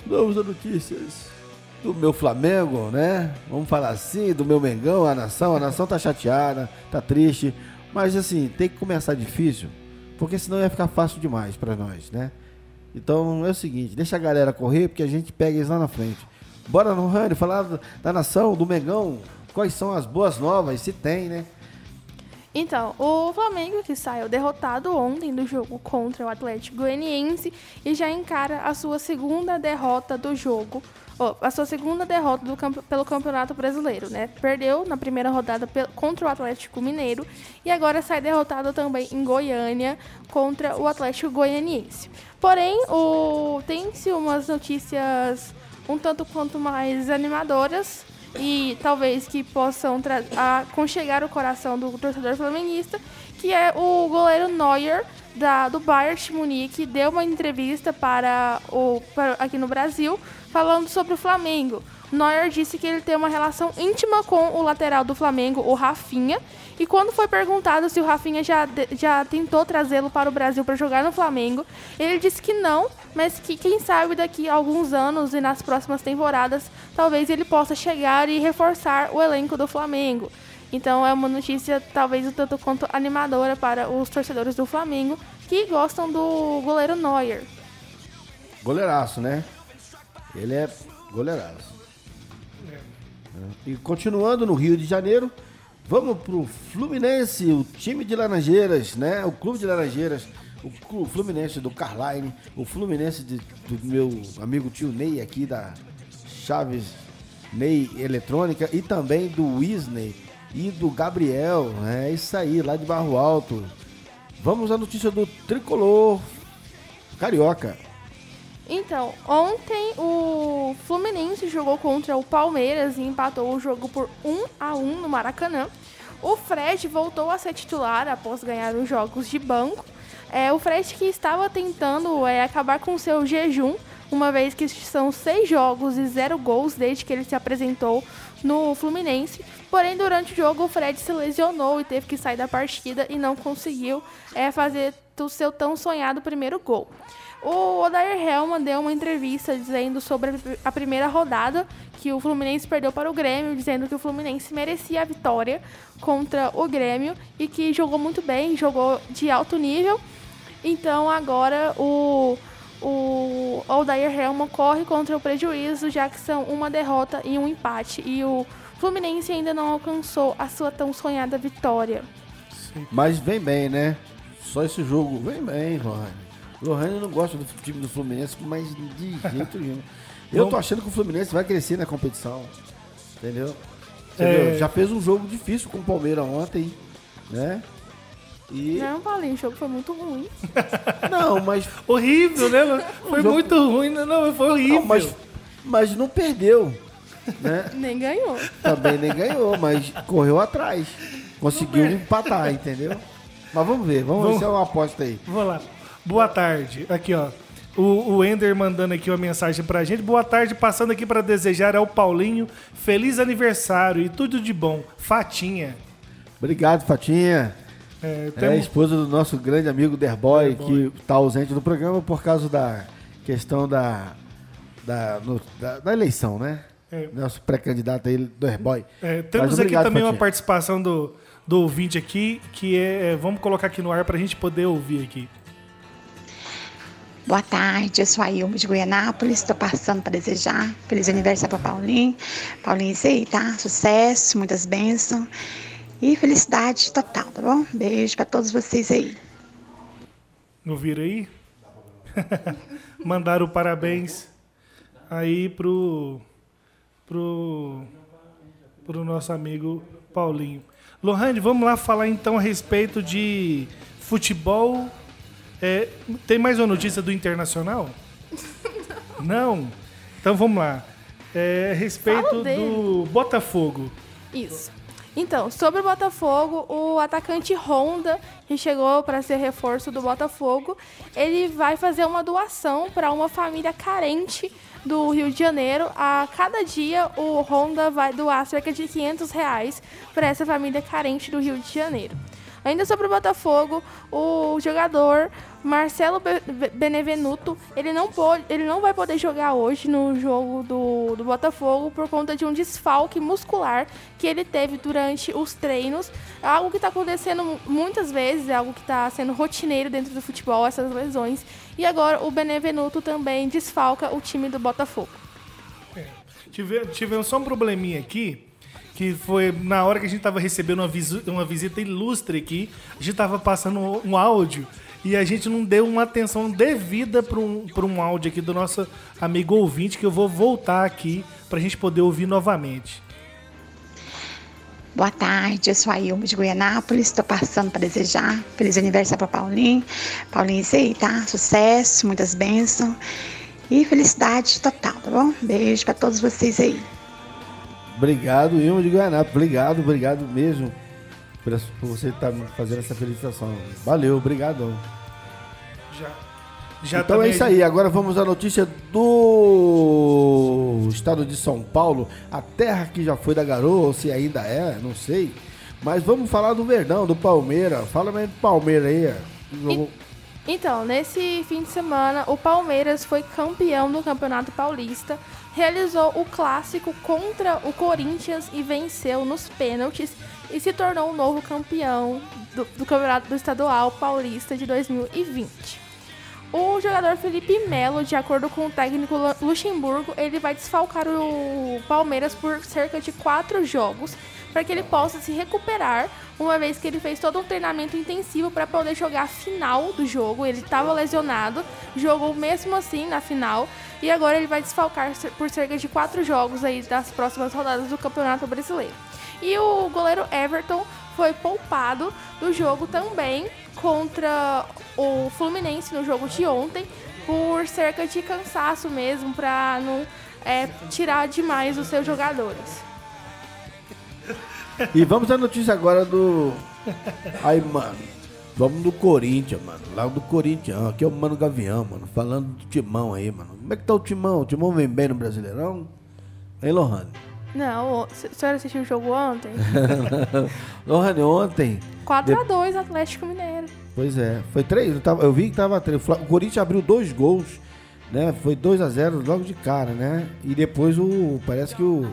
Speaker 3: Vamos às notícias do meu Flamengo, né? Vamos falar assim, do meu Mengão, a nação. A nação tá chateada, tá triste. Mas assim, tem que começar difícil, porque senão ia ficar fácil demais para nós, né? Então é o seguinte, deixa a galera correr, porque a gente pega eles lá na frente. Bora no Rani, falar da, nação, do Mengão. Quais são as boas novas, se tem, né?
Speaker 2: Então, o Flamengo que saiu derrotado ontem do jogo contra o Atlético Goianiense e já encara a sua segunda derrota do jogo, a sua segunda derrota do, pelo Campeonato Brasileiro, né? Perdeu na primeira rodada contra o Atlético Mineiro e agora sai derrotado também em Goiânia contra o Atlético Goianiense. Porém, o tem-se umas notícias um tanto quanto mais animadoras e talvez que possam aconchegar o coração do torcedor flamenguista, que é o goleiro Neuer da, do Bayern de Munique deu uma entrevista para o para, aqui no Brasil falando sobre o Flamengo. Neuer disse que ele tem uma relação íntima com o lateral do Flamengo, o Rafinha, e quando foi perguntado se o Rafinha já, já tentou trazê-lo para o Brasil para jogar no Flamengo, ele disse que não, mas que quem sabe daqui a alguns anos e nas próximas temporadas, talvez ele possa chegar e reforçar o elenco do Flamengo. Então é uma notícia talvez um tanto quanto animadora para os torcedores do Flamengo que gostam do goleiro Neuer.
Speaker 3: Goleiraço, né? Ele é goleiraço. É. E continuando no Rio de Janeiro, Vamos pro Fluminense, o time de Laranjeiras, né? O clube de Laranjeiras, o Fluminense do Carline, o Fluminense de, do meu amigo tio Ney aqui da Chaves Ney Eletrônica e também do Wisney e do Gabriel. É isso aí, lá de Barro Alto. Vamos à notícia do tricolor carioca.
Speaker 2: Então, ontem o Fluminense jogou contra o Palmeiras e empatou o jogo por 1 a 1 no Maracanã. O Fred voltou a ser titular após ganhar os jogos de banco. É, o Fred que estava tentando é, acabar com seu jejum, uma vez que são seis jogos e zero gols desde que ele se apresentou no Fluminense. Porém, durante o jogo, o Fred se lesionou e teve que sair da partida e não conseguiu é, fazer o seu tão sonhado primeiro gol. O Odair Helman deu uma entrevista dizendo sobre a primeira rodada que o Fluminense perdeu para o Grêmio, dizendo que o Fluminense merecia a vitória contra o Grêmio e que jogou muito bem, jogou de alto nível. Então agora o, o Odair Helman corre contra o prejuízo, já que são uma derrota e um empate. E o Fluminense ainda não alcançou a sua tão sonhada vitória.
Speaker 3: Mas vem bem, né? Só esse jogo vem bem, Rony. Lohane não gosta do time do Fluminense, mas de jeito nenhum. Eu tô achando que o Fluminense vai crescer na competição. Entendeu? É... Já fez um jogo difícil com o Palmeiras ontem, né?
Speaker 2: E... Não, Paulinho, o jogo foi muito ruim.
Speaker 3: Não, mas.
Speaker 1: horrível, né? Foi jogo... muito ruim, não, foi horrível. Não,
Speaker 3: mas, mas não perdeu. Né?
Speaker 2: nem ganhou.
Speaker 3: Também nem ganhou, mas correu atrás. Conseguiu empatar, entendeu? Mas vamos ver, vamos, vamos ver se é uma aposta aí.
Speaker 1: Vamos lá. Boa tarde. Aqui, ó. O, o Ender mandando aqui uma mensagem pra gente. Boa tarde, passando aqui para desejar ao Paulinho feliz aniversário e tudo de bom. Fatinha.
Speaker 3: Obrigado, Fatinha. É, é a esposa do nosso grande amigo Derboy, Derboy. que está ausente do programa por causa da questão da, da, no, da, da, eleição, né? É. Nosso pré-candidato aí, Derboy.
Speaker 1: É, temos aqui também Fatinha. uma participação do, do ouvinte aqui, que é, é. Vamos colocar aqui no ar para a gente poder ouvir aqui.
Speaker 6: Boa tarde, eu sou a Ilma de Goianápolis, estou passando para desejar feliz aniversário para Paulinho. Paulinho, isso aí, tá? Sucesso, muitas bênçãos e felicidade total, tá bom? Beijo para todos vocês aí.
Speaker 1: Ouviram aí? Mandaram parabéns aí pro, pro, pro nosso amigo Paulinho. Lohane, vamos lá falar então a respeito de futebol é, tem mais uma notícia do Internacional? Não? Então vamos lá. É, a respeito do Botafogo.
Speaker 2: Isso. Então, sobre o Botafogo, o atacante Honda, que chegou para ser reforço do Botafogo, ele vai fazer uma doação para uma família carente do Rio de Janeiro. A cada dia, o Honda vai doar cerca de 500 reais para essa família carente do Rio de Janeiro. Ainda sobre o Botafogo, o jogador Marcelo Benevenuto, ele não, pode, ele não vai poder jogar hoje no jogo do, do Botafogo por conta de um desfalque muscular que ele teve durante os treinos. É algo que está acontecendo muitas vezes, é algo que está sendo rotineiro dentro do futebol, essas lesões. E agora o Benevenuto também desfalca o time do Botafogo.
Speaker 1: Tive, tivemos só um probleminha aqui, que foi na hora que a gente tava recebendo uma, uma visita ilustre aqui, a gente tava passando um áudio e a gente não deu uma atenção devida para um, pra um áudio aqui do nosso amigo ouvinte, que eu vou voltar aqui pra gente poder ouvir novamente.
Speaker 6: Boa tarde, eu sou a Ilma de Goianápolis, estou passando para desejar feliz aniversário para Paulinho. Paulinho, isso aí, tá? Sucesso, muitas bênçãos e felicidade total, tá bom? Beijo para todos vocês aí.
Speaker 3: Obrigado, Ilma de Guianápolis. Obrigado, obrigado mesmo por, você estar me fazendo essa felicitação. Valeu, obrigado.
Speaker 1: Já, já
Speaker 3: então
Speaker 1: também-
Speaker 3: é isso aí. Agora vamos à notícia do estado de São Paulo, a terra que já foi da garoa, ou se ainda é, não sei. Mas vamos falar do Verdão, do Palmeiras. Fala mais do Palmeiras aí. Vamos-
Speaker 2: Então, nesse fim de semana, o Palmeiras foi campeão do Campeonato Paulista, realizou o clássico contra o Corinthians e venceu nos pênaltis e se tornou o novo campeão do, do Campeonato do Estadual Paulista de 2020. O jogador Felipe Melo, de acordo com o técnico Lu- Luxemburgo, ele vai desfalcar o Palmeiras por cerca de quatro jogos para que ele possa se recuperar, uma vez que ele fez todo um treinamento intensivo para poder jogar a final do jogo. Ele estava lesionado, jogou mesmo assim na final e agora ele vai desfalcar por cerca de quatro jogos aí das próximas rodadas do Campeonato Brasileiro. E o goleiro Everton foi poupado do jogo também contra o Fluminense no jogo de ontem por cerca de cansaço mesmo para não é, tirar demais os seus jogadores.
Speaker 3: E vamos à notícia agora do. Aí, mano. Vamos do Corinthians, mano. Lá do Corinthians. Aqui é o Mano Gavião, mano. Falando do timão aí, mano. Como é que tá o timão? O timão vem bem no Brasileirão? Hein, Lohane?
Speaker 2: Não, a senhora assistiu o jogo ontem?
Speaker 3: Lohane, ontem.
Speaker 2: 4x2 Atlético Mineiro.
Speaker 3: Pois é. Foi três? Eu, tava- eu vi que tava três. O Fla- O Corinthians abriu dois gols, né? Foi 2 a 0 logo de cara, né? E depois o. Parece que o.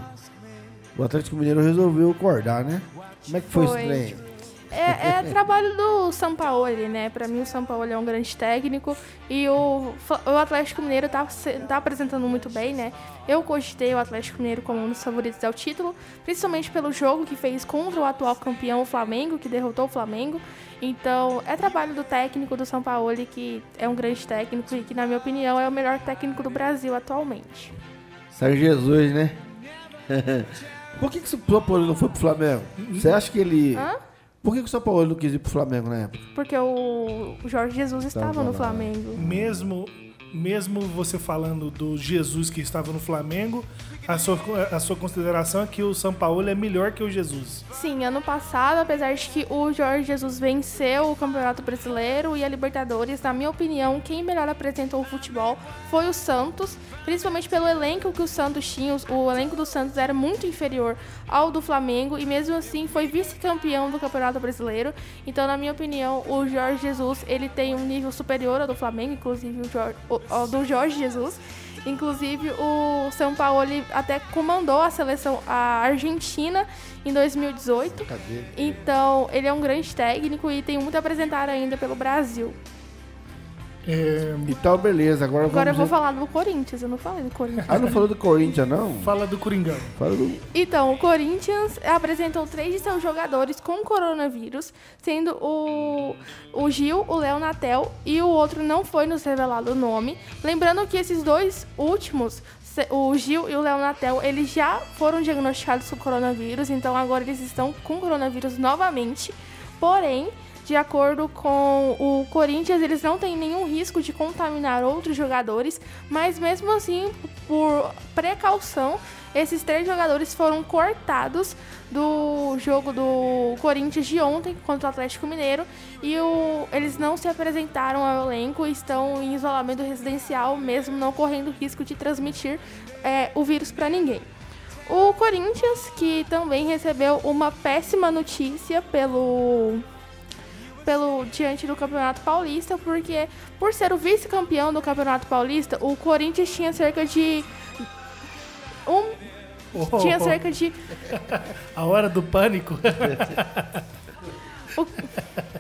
Speaker 3: O Atlético Mineiro resolveu acordar, né? Como é que foi,
Speaker 2: Foi.
Speaker 3: esse trem?
Speaker 2: É, é trabalho do Sampaoli, né? Pra mim, o Sampaoli é um grande técnico e o, o Atlético Mineiro tá, tá apresentando muito bem, né? Eu cogitei o Atlético Mineiro como um dos favoritos ao título, principalmente pelo jogo que fez contra o atual campeão, o Flamengo, que derrotou o Flamengo. Então, é trabalho do técnico do Sampaoli, que é um grande técnico e que, na minha opinião, é o melhor técnico do Brasil atualmente.
Speaker 3: Saiu Jesus, né? Por que, que o São Paulo não foi pro Flamengo? Você acha que ele.
Speaker 2: Hã?
Speaker 3: Por que, que o São Paulo não quis ir pro Flamengo na época?
Speaker 2: Porque o Jorge Jesus estava no. Flamengo.
Speaker 1: mesmo mesmo você falando do Jesus que estava no Flamengo, a sua, a sua consideração é que o São Paulo é melhor que o Jesus.
Speaker 2: Sim, ano passado, apesar de que o Jorge Jesus venceu o Campeonato Brasileiro e a Libertadores, na minha opinião, quem melhor apresentou o futebol foi o Santos, principalmente pelo elenco que o Santos tinha. O elenco do Santos era muito inferior ao do Flamengo e mesmo assim foi vice-campeão do Campeonato Brasileiro. Então, na minha opinião, o Jorge Jesus ele tem um nível superior ao do Flamengo, inclusive o Jorge, ao do Jorge Jesus. Inclusive, o São Paulo até comandou a seleção a Argentina em 2018.
Speaker 3: Cadê?
Speaker 2: Então, ele é um grande técnico e tem muito a apresentar ainda pelo Brasil.
Speaker 1: É,
Speaker 3: Então, beleza. Agora,
Speaker 2: Agora eu vou falar do Corinthians, eu não falei do Corinthians.
Speaker 3: Ah, não falou do Corinthians, não?
Speaker 1: fala do Coringão.
Speaker 3: Fala do.
Speaker 2: Então, o Corinthians apresentou três de seus jogadores com coronavírus, sendo o, o Gil, o Léo Natel e o outro não foi nos revelado o nome. Lembrando que esses dois últimos, o Gil e o Léo Natel, eles já foram diagnosticados com coronavírus, então agora eles estão com coronavírus novamente. Porém, de acordo com o Corinthians, eles não têm nenhum risco de contaminar outros jogadores, mas mesmo assim, por precaução, esses três jogadores foram cortados do jogo do Corinthians de ontem contra o Atlético Mineiro e o- eles não se apresentaram ao elenco e estão em isolamento residencial, mesmo não correndo risco de transmitir é, o vírus para ninguém. O Corinthians, que também recebeu uma péssima notícia pelo pelo diante do Campeonato Paulista, porque por ser o vice-campeão do Campeonato Paulista, o Corinthians tinha cerca de um
Speaker 1: Oh,
Speaker 2: tinha
Speaker 1: oh,
Speaker 2: cerca de
Speaker 1: A hora do pânico.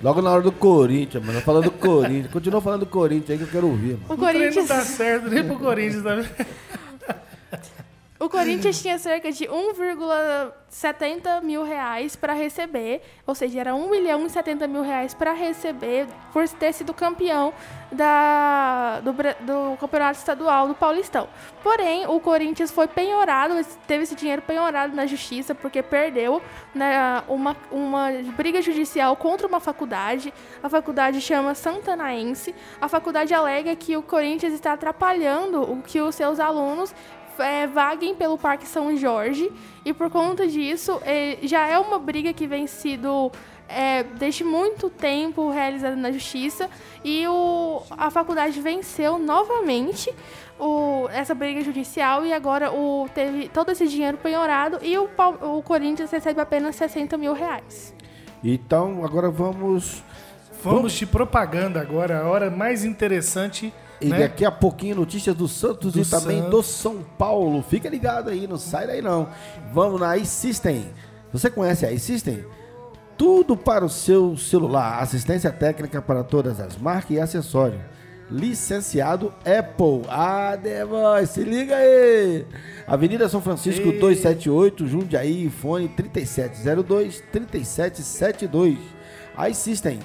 Speaker 3: Logo na hora do Corinthians, mano. Falando do Corinthians. Continua falando do Corinthians aí que eu quero ouvir, mano.
Speaker 2: O
Speaker 1: O trem não
Speaker 2: Corinthians,
Speaker 1: tá certo nem pro Corinthians também.
Speaker 2: O Corinthians tinha cerca de 1,70 mil reais para receber, ou seja, era 1 milhão e 70 mil reais para receber por ter sido campeão da, do, do campeonato estadual do Paulistão. Porém, o Corinthians foi penhorado, teve esse dinheiro penhorado na justiça porque perdeu né, uma, uma briga judicial contra uma faculdade. A faculdade chama Santanaense. A faculdade alega que o Corinthians está atrapalhando o que os seus alunos é, vaguem pelo Parque São Jorge e por conta disso eh, já é uma briga que vem sido é, desde muito tempo realizada na justiça e o, a faculdade venceu novamente o, essa briga judicial e agora o, teve todo esse dinheiro penhorado e o, o Corinthians recebe apenas 60 mil reais.
Speaker 3: Então, agora vamos.
Speaker 1: Vamos de propaganda agora, a hora mais interessante.
Speaker 3: E
Speaker 1: né?
Speaker 3: daqui a pouquinho notícias do Santos
Speaker 1: Do
Speaker 3: e também
Speaker 1: Santos.
Speaker 3: do São Paulo. Fica ligado aí, não sai daí não. Vamos na iSystem. Você conhece a iSystem? Tudo para o seu celular. Assistência técnica para todas as marcas e acessórios. Licenciado Apple. Ah, demais, se liga aí. Avenida São Francisco
Speaker 1: Ei.
Speaker 3: 278, Jundiaí, fone 3702 3772. iSystem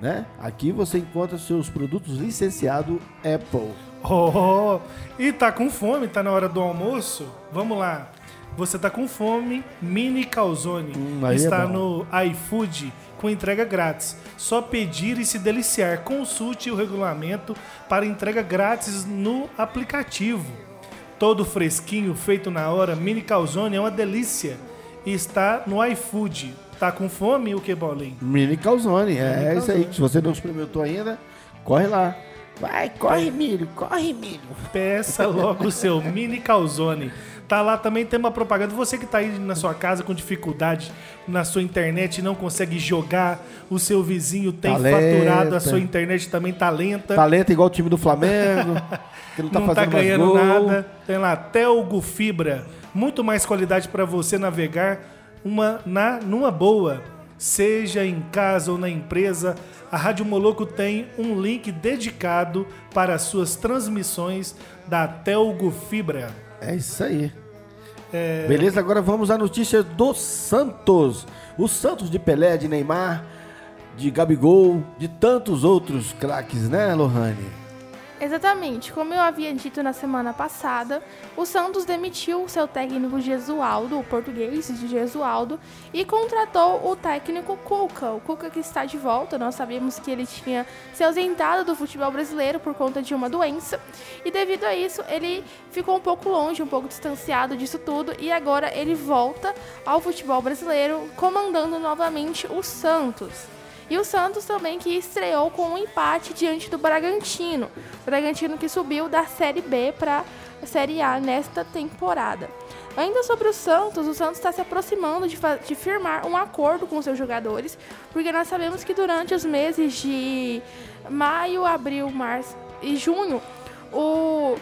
Speaker 3: né? Aqui você encontra seus produtos licenciado Apple.
Speaker 1: Oh, e tá com fome, tá na hora do almoço? Vamos lá. Você tá com fome, Mini Calzone.
Speaker 3: Hum, é
Speaker 1: Está
Speaker 3: bom.
Speaker 1: no iFood com entrega grátis. Só pedir e se deliciar. Consulte o regulamento para entrega grátis no aplicativo. Todo fresquinho, feito na hora, Mini Calzone é uma delícia. E está no iFood. Tá com fome o que, Paulinho?
Speaker 3: Mini Calzone, é
Speaker 1: Mini
Speaker 3: isso aí. Se você não experimentou ainda, corre lá. Vai, corre, milho, corre, milho.
Speaker 1: Peça logo o seu mini calzone. Tá lá também tem uma propaganda. Você que tá aí na sua casa com dificuldade na sua internet e não consegue jogar, o seu vizinho tem
Speaker 3: Tá lenta.
Speaker 1: faturado, a sua internet também tá lenta.
Speaker 3: Talento igual o time do Flamengo, que não tá
Speaker 1: não tá
Speaker 3: fazendo mais
Speaker 1: ganhando nada. Tem lá Telgo Fibra, muito mais qualidade para você navegar uma na numa boa, seja em casa ou na empresa. A Rádio Moloco tem um link dedicado para as suas transmissões da Telgo Fibra.
Speaker 3: É isso aí. Beleza, agora vamos à notícia do Santos. O Santos de Pelé, de Neymar, de Gabigol, de tantos outros craques, né, Lohane?
Speaker 2: Exatamente, como eu havia dito na semana passada, o Santos demitiu o seu técnico Gesualdo, o português de Gesualdo, e contratou o técnico Cuca. O Cuca que está de volta, nós sabíamos que ele tinha se ausentado do futebol brasileiro por conta de uma doença, e devido a isso ele ficou um pouco longe, um pouco distanciado disso tudo, e agora ele volta ao futebol brasileiro comandando novamente o Santos. E o Santos também que estreou com um empate diante do Bragantino. O Bragantino que subiu da Série B para a Série A nesta temporada. Ainda sobre o Santos, o Santos está se aproximando de, de firmar um acordo com seus jogadores, porque nós sabemos que durante os meses de maio, abril, março e junho, o,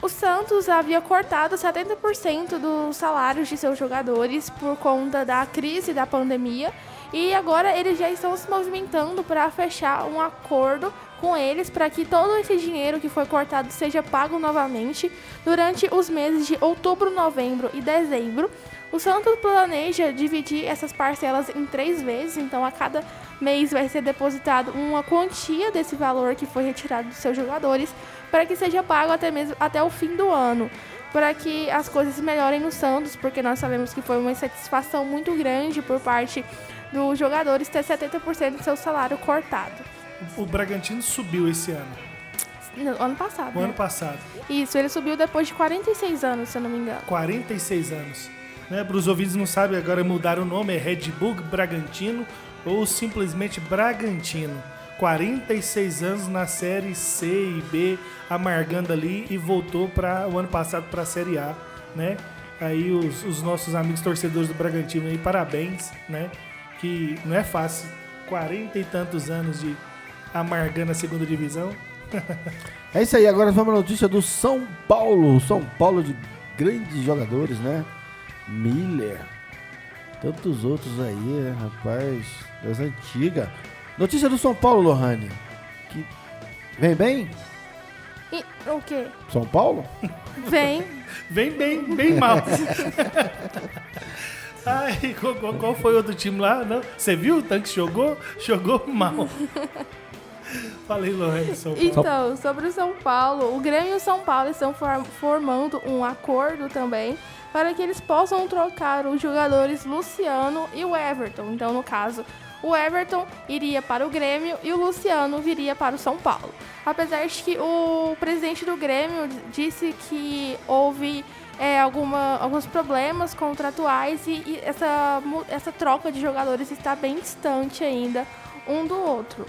Speaker 2: o Santos havia cortado 70% dos salários de seus jogadores por conta da crise da pandemia e agora eles já estão se movimentando para fechar um acordo com eles para que todo esse dinheiro que foi cortado seja pago novamente durante os meses de outubro, novembro e dezembro. O Santos planeja dividir essas parcelas em três vezes, então a cada mês vai ser depositado uma quantia desse valor que foi retirado dos seus jogadores para que seja pago até mesmo até o fim do ano, para que as coisas melhorem no Santos, porque nós sabemos que foi uma insatisfação muito grande por parte dos jogadores ter 70% do seu salário cortado.
Speaker 1: O Bragantino subiu esse ano,
Speaker 2: No ano passado.
Speaker 1: o
Speaker 2: né?
Speaker 1: ano passado.
Speaker 2: Isso, ele subiu depois de 46 anos, se eu não me engano.
Speaker 1: 46 anos. Né? Para os ouvintes não sabem, agora mudaram o nome, é Red Bull Bragantino ou simplesmente Bragantino. 46 anos na série C e B, amargando ali e voltou para o ano passado para a série A, né? Aí os, os nossos amigos torcedores do Bragantino aí, parabéns, né? Que não é fácil, 40 e tantos anos de amargando a segunda divisão.
Speaker 3: É isso aí, agora vamos à notícia do São Paulo. São Paulo de grandes jogadores, né? Miller. Tantos outros aí, né, rapaz? Das antigas. Notícia do São Paulo, Lohane. Que... Vem bem?
Speaker 2: E, o quê?
Speaker 3: São Paulo?
Speaker 2: Vem.
Speaker 1: Vem bem, bem mal. Ai, qual, qual- foi outro time lá? Não? Você viu o tanque jogou? Jogou mal. Falei, Lohane, São Paulo.
Speaker 2: Então, sobre o São Paulo, o Grêmio e o São Paulo estão for- formando um acordo também para que eles possam trocar os jogadores Luciano e o Everton. Então, no caso, o Everton iria para o Grêmio e o Luciano viria para o São Paulo. Apesar de que o presidente do Grêmio disse que houve é, alguma, alguns problemas contratuais e, e essa, essa troca de jogadores está bem distante ainda um do outro.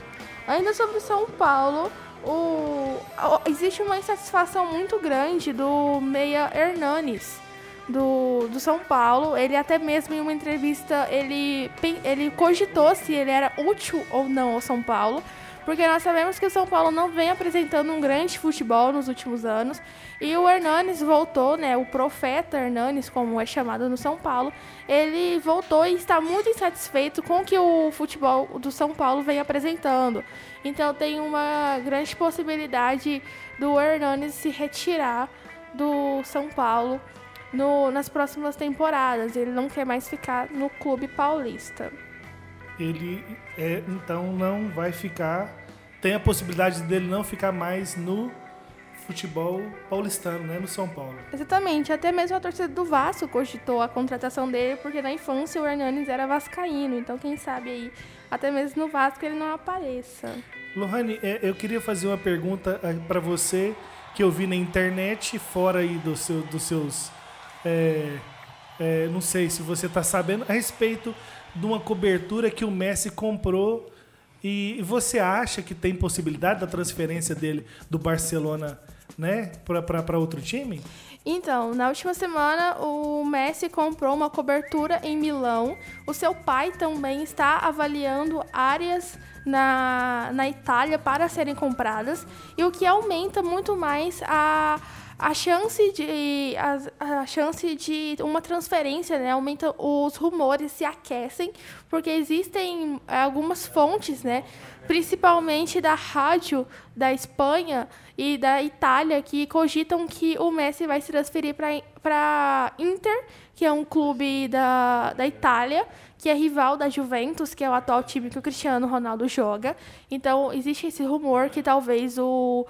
Speaker 2: Ainda sobre o São Paulo, o, existe uma insatisfação muito grande do Meia Hernanes do, do São Paulo. Ele até mesmo em uma entrevista ele, ele cogitou se ele era útil ou não ao São Paulo. Porque nós sabemos que o São Paulo não vem apresentando um grande futebol nos últimos anos. E o Hernanes voltou, né? O profeta Hernanes, como é chamado no São Paulo, ele voltou e está muito insatisfeito com o que o futebol do São Paulo vem apresentando. Então tem uma grande possibilidade do Hernanes se retirar do São Paulo no- nas próximas temporadas. Ele não quer mais ficar no clube paulista.
Speaker 1: Ele é, então não vai ficar. Tem a possibilidade dele não ficar mais no futebol paulistano, né? No São Paulo.
Speaker 2: Exatamente, até mesmo a torcida do Vasco cogitou a contratação dele, porque na infância o Hernanes era vascaíno, então quem sabe aí, até mesmo no Vasco ele não apareça.
Speaker 1: Lohane, é, eu queria fazer uma pergunta para você que eu vi na internet, fora aí do seu, dos seus. é, é, não sei se você está sabendo, a respeito de uma cobertura que o Messi comprou. E você acha que tem possibilidade da transferência dele do Barcelona né, para outro time?
Speaker 2: Então, na última semana, o Messi comprou uma cobertura em Milão. O seu pai também está avaliando áreas na, na Itália para serem compradas, e o que aumenta muito mais a, a chance de a, a chance de uma transferência, né? Aumenta os rumores se aquecem, porque existem é, algumas fontes, né? Principalmente da rádio da Espanha e da Itália que cogitam que o Messi vai se transferir para Inter, que é um clube da, da Itália, que é rival da Juventus, que é o atual time que o Cristiano Ronaldo joga. Então existe esse rumor que talvez o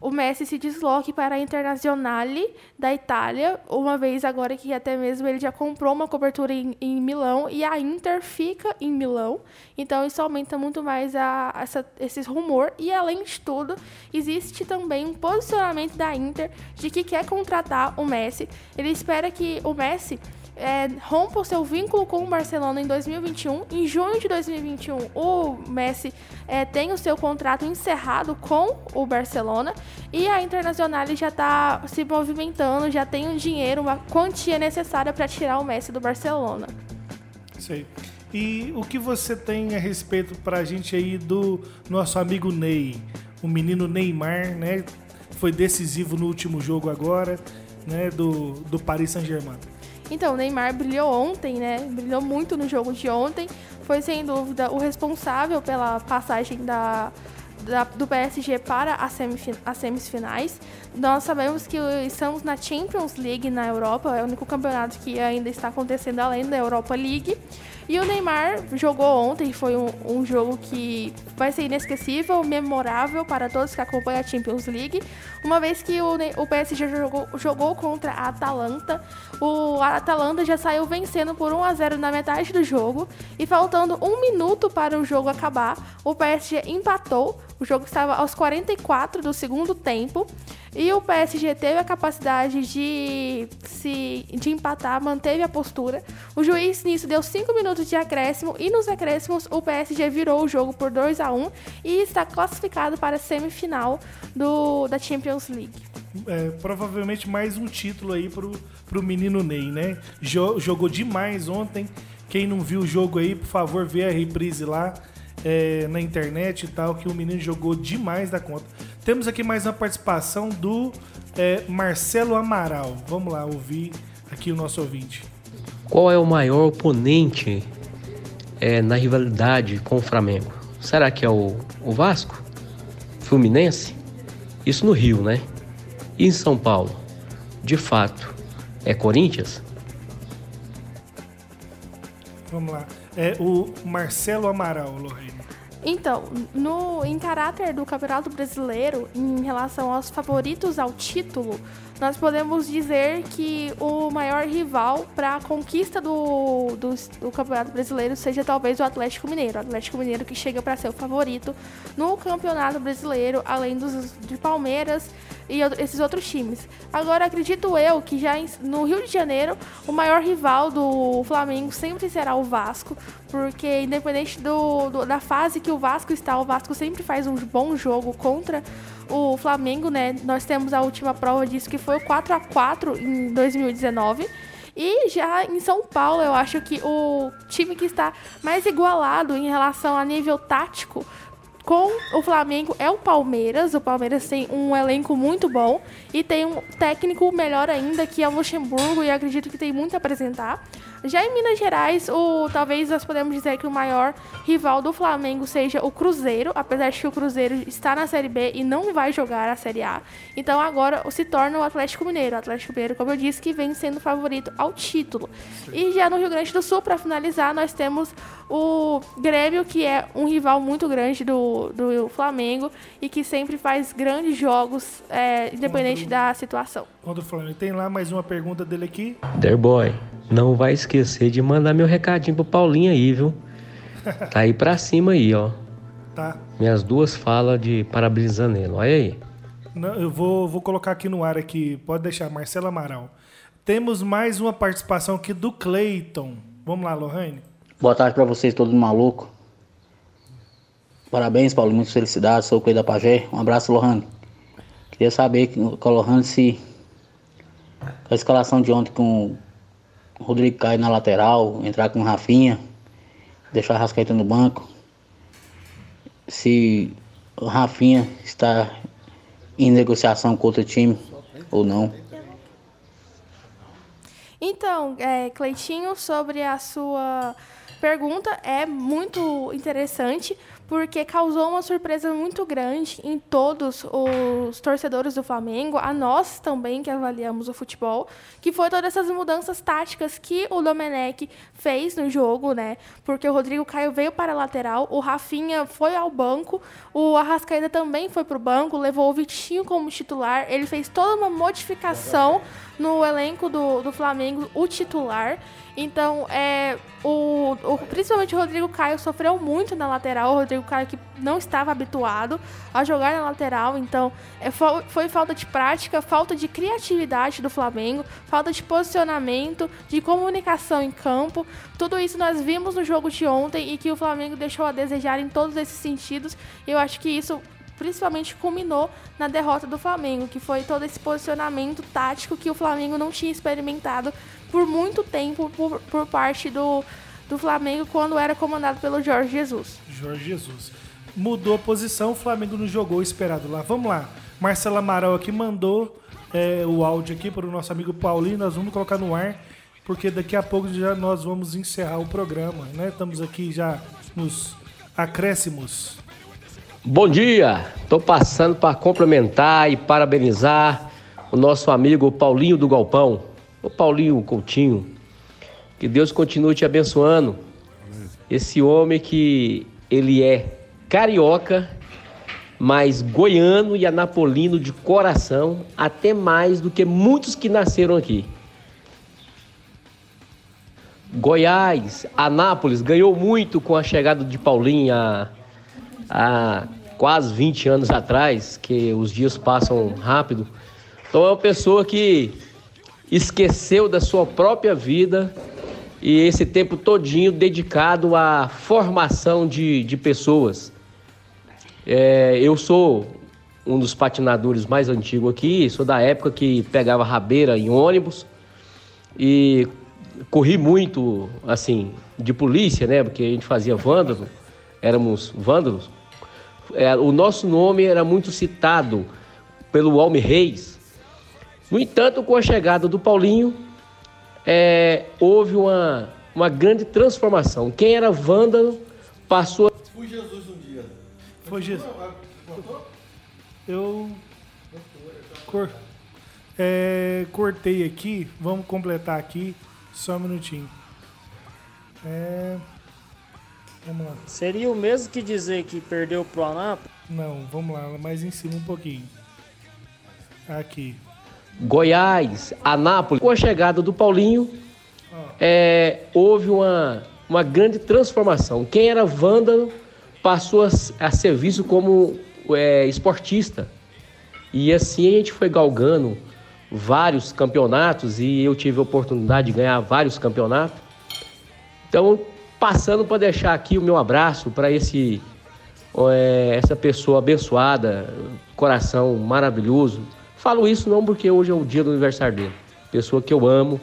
Speaker 2: o Messi se desloque para a Internazionale da Itália, uma vez agora que até mesmo ele já comprou uma cobertura em, em Milão e a Inter fica em Milão. Então isso aumenta muito mais a, essa, esse rumor. E além de tudo, existe também um posicionamento da Inter de que quer contratar o Messi. Ele espera que o Messi é, rompa o seu vínculo com o Barcelona em 2021. Em junho de 2021, o Messi é, tem o seu contrato encerrado com o Barcelona e a Internacional já está se movimentando, já tem um dinheiro, uma quantia necessária para tirar o Messi do Barcelona.
Speaker 1: Sei. E o que você tem a respeito pra gente aí do nosso amigo Ney, o menino Neymar, né? Foi decisivo no último jogo agora, né? Do, do Paris Saint-Germain.
Speaker 2: Então, o Neymar brilhou ontem, né? Brilhou muito no jogo de ontem. Foi, sem dúvida, o responsável pela passagem da, da- do PSG para as, as semifinais. Nós sabemos que estamos na Champions League na Europa, é o único campeonato que ainda está acontecendo além da Europa League. E o Neymar jogou ontem, foi um, um jogo que vai ser inesquecível, memorável para todos que acompanham a Champions League, uma vez que o, o PSG jogou, jogou contra a Atalanta. O Atalanta já saiu vencendo por 1 a 0 na metade do jogo e faltando um minuto para o jogo acabar, o PSG empatou. O jogo estava aos 44 do segundo tempo e o PSG teve a capacidade de se de empatar, manteve a postura. O juiz nisso deu 5 minutos de acréscimo e nos acréscimos o PSG virou o jogo por 2 a 1 e está classificado para a semifinal do, da Champions League.
Speaker 1: É, provavelmente mais um título aí pro, pro menino Ney, né? Jo- jogou demais ontem. Quem não viu o jogo aí, por favor, vê a reprise lá é, na internet e tal, que o menino jogou demais da conta. Temos aqui mais uma participação do é, Marcelo Amaral. Vamos lá ouvir aqui o nosso ouvinte.
Speaker 5: Qual é o maior oponente é, na rivalidade com o Flamengo? Será que é o, o Vasco? Fluminense? Isso no Rio, né? E em São Paulo? De fato, é Corinthians?
Speaker 1: Vamos lá. É o Marcelo Amaral, Lorraine.
Speaker 2: Então, no, em caráter do Campeonato Brasileiro, em relação aos favoritos ao título, nós podemos dizer que o maior rival para a conquista do, do, do, Campeonato Brasileiro seja talvez o Atlético Mineiro. O Atlético Mineiro que chega para ser o favorito no Campeonato Brasileiro, além dos de Palmeiras e esses outros times. Agora, acredito eu que já no Rio de Janeiro, o maior rival do Flamengo sempre será o Vasco, porque independente do, do da fase que o Vasco está, o Vasco sempre faz um bom jogo contra o Flamengo, né? Nós temos a última prova disso que foi o 4 a 4 em 2019. E já em São Paulo, eu acho que o time que está mais igualado em relação a nível tático com o Flamengo é o Palmeiras. O Palmeiras tem um elenco muito bom e tem um técnico melhor ainda, que é o Luxemburgo, e acredito que tem muito a apresentar. Já em Minas Gerais, o, talvez nós podemos dizer que o maior rival do Flamengo seja o Cruzeiro, apesar de que o Cruzeiro está na Série B e não vai jogar a Série A. Então agora se torna o Atlético Mineiro. O Atlético Mineiro, como eu disse, que vem sendo favorito ao título. E já no Rio Grande do Sul, para finalizar, nós temos o Grêmio, que é um rival muito grande do, do Flamengo e que sempre faz grandes jogos, é, independente da situação.
Speaker 1: Contra o Flamengo. Tem lá mais uma pergunta dele aqui.
Speaker 5: Derboy. Não vai esquecer de mandar meu recadinho pro Paulinho aí, viu? Tá aí pra cima aí, ó.
Speaker 1: Tá.
Speaker 5: Minhas duas falas de parabenizando ele. Olha aí.
Speaker 1: Não, eu vou, vou colocar aqui no ar aqui. Pode deixar, Marcelo Amaral. Temos mais uma participação aqui do Cleiton. Vamos lá, Lohane.
Speaker 7: Boa tarde para vocês, todos maluco. Parabéns, Paulo. Muitas felicidades. Sou o Coelho da Pajé. Um abraço, Lohane. Queria saber com o Lohane se a escalação de ontem com o Rodrigo Caio na lateral, entrar com o Rafinha, deixar a Rascaeta no banco. Se o Rafinha está em negociação com outro time ou não.
Speaker 2: Então, é, Cleitinho, sobre a sua pergunta, é muito interessante, porque causou uma surpresa muito grande em todos os torcedores do Flamengo, a nós também que avaliamos o futebol, que foi todas essas mudanças táticas que o Domenech fez no jogo, né? Porque o Rodrigo Caio veio para a lateral, o Rafinha foi ao banco, o Arrascaeta também foi para o banco, levou o Vitinho como titular, ele fez toda uma modificação no elenco do, do Flamengo, o titular. Então, é, o, o, principalmente o Rodrigo Caio sofreu muito na lateral. O Rodrigo Caio que não estava habituado a jogar na lateral. Então, é, foi, foi falta de prática, falta de criatividade do Flamengo, falta de posicionamento, de comunicação em campo. Tudo isso nós vimos no jogo de ontem e que o Flamengo deixou a desejar em todos esses sentidos. Eu acho que isso principalmente culminou na derrota do Flamengo, que foi todo esse posicionamento tático que o Flamengo não tinha experimentado por muito tempo por, por parte do, do Flamengo quando era comandado pelo Jorge Jesus.
Speaker 1: Jorge Jesus. Mudou a posição, o Flamengo não jogou esperado lá. Vamos lá. Marcelo Amaral aqui mandou é, o áudio aqui para o nosso amigo Paulinho. Nós vamos colocar no ar, porque daqui a pouco já nós vamos encerrar o programa. Né? Estamos aqui já nos acréscimos.
Speaker 5: Bom dia! Estou passando para complementar e parabenizar o nosso amigo Paulinho do Galpão. Ô Paulinho Coutinho, que Deus continue te abençoando. Esse homem que ele é carioca, mas goiano e anapolino de coração, até mais do que muitos que nasceram aqui. Goiás, Anápolis ganhou muito com a chegada de Paulinho há, há quase 20 anos atrás, que os dias passam rápido. Então é uma pessoa que esqueceu da sua própria vida e esse tempo todinho dedicado à formação de, de pessoas. É, eu sou um dos patinadores mais antigos aqui, sou da época que pegava rabeira em ônibus e corri muito, assim, de polícia, né? Porque a gente fazia vândalo, éramos vândalos. É, o nosso nome era muito citado pelo Alme Reis, no entanto, com a chegada do Paulinho, é, houve uma, uma grande transformação. Quem era vândalo passou.
Speaker 3: Fui Jesus um dia.
Speaker 1: Foi Giz. Eu cor, é, cortei aqui. Vamos completar aqui. Só um minutinho. É, vamos lá.
Speaker 4: Seria o mesmo que dizer que perdeu pro Anápolis?
Speaker 1: Não, vamos lá, mais em cima um pouquinho. Aqui.
Speaker 5: Goiás, Anápolis. Com a chegada do Paulinho, é, houve uma, uma grande transformação. Quem era vândalo passou a, a ser visto como é, esportista. E assim a gente foi galgando vários campeonatos e eu tive a oportunidade de ganhar vários campeonatos. Então, passando para deixar aqui o meu abraço para esse é, essa pessoa abençoada, coração maravilhoso. Falo isso não porque hoje é o dia do aniversário dele. Pessoa que eu amo,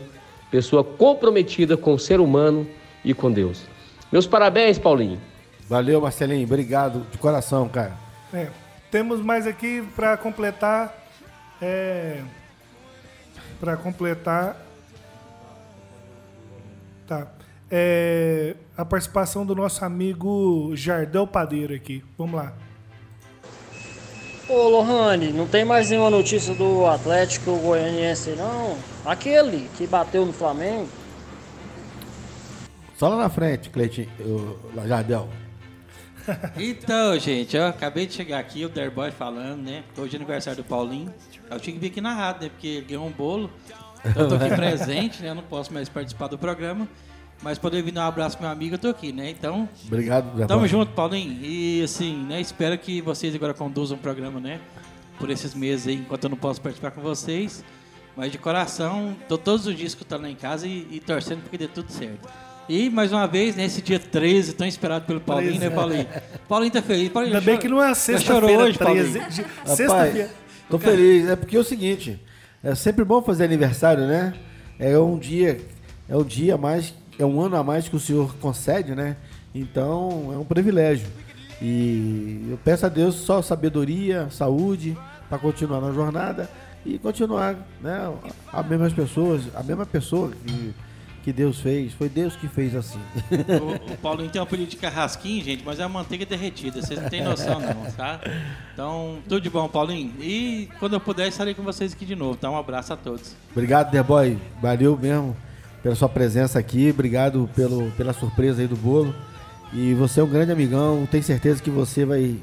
Speaker 5: pessoa comprometida com o ser humano e com Deus. Meus parabéns, Paulinho.
Speaker 3: Valeu, Marcelinho. Obrigado de coração, cara.
Speaker 1: É, temos mais aqui para completar. É, para completar. Tá. É, a participação do nosso amigo Jardel Padeiro aqui. Vamos lá.
Speaker 4: Ô Lohane, não tem mais nenhuma notícia do Atlético Goianiense não? Aquele que bateu no Flamengo?
Speaker 3: Só lá na frente, Cleitinho, o Jardel.
Speaker 8: Então, gente, eu acabei de chegar aqui, o Derboy falando, né? Hoje é aniversário do Paulinho. Eu tinha que vir aqui na rádio, né? Porque ele ganhou um bolo. Então eu tô aqui presente, né? Eu não posso mais participar do programa. Mas poder vir dar um abraço pro meu amigo, eu tô aqui, né? Então.
Speaker 3: Obrigado.
Speaker 8: Tamo junto, Paulinho. E assim, né? Espero que vocês agora conduzam o programa, né? Por esses meses aí, enquanto eu não posso participar com vocês. Mas de coração, tô todos os dias escutando lá em casa e, e torcendo porque dê tudo certo. E mais uma vez, nesse dia 13, tão esperado pelo Paulinho, né, Paulinho? Paulinho tá feliz. Paulinho
Speaker 1: Ainda bem que não é sexta-feira
Speaker 8: chorou hoje,
Speaker 1: 13.
Speaker 8: Paulinho.
Speaker 1: de- Sexta-feira.
Speaker 3: Tô feliz. É porque é o seguinte, é sempre bom fazer aniversário, né? É um dia, é um dia mais, é um ano a mais que o senhor concede, né? Então é um privilégio. E eu peço a Deus só sabedoria, saúde para continuar na jornada e continuar, né? As mesmas pessoas, a mesma pessoa que, que Deus fez, foi Deus que fez assim.
Speaker 8: O, o Paulinho tem um apelido de carrasquinho, gente, mas é a manteiga derretida. Vocês não têm noção, não, tá? Então, tudo de bom, Paulinho. E quando eu puder, estarei com vocês aqui de novo, tá? Um abraço a todos.
Speaker 3: Obrigado, Derboy. Valeu mesmo pela sua presença aqui. Obrigado pelo, pela surpresa aí do bolo. E você é um grande amigão. Tenho certeza que você vai,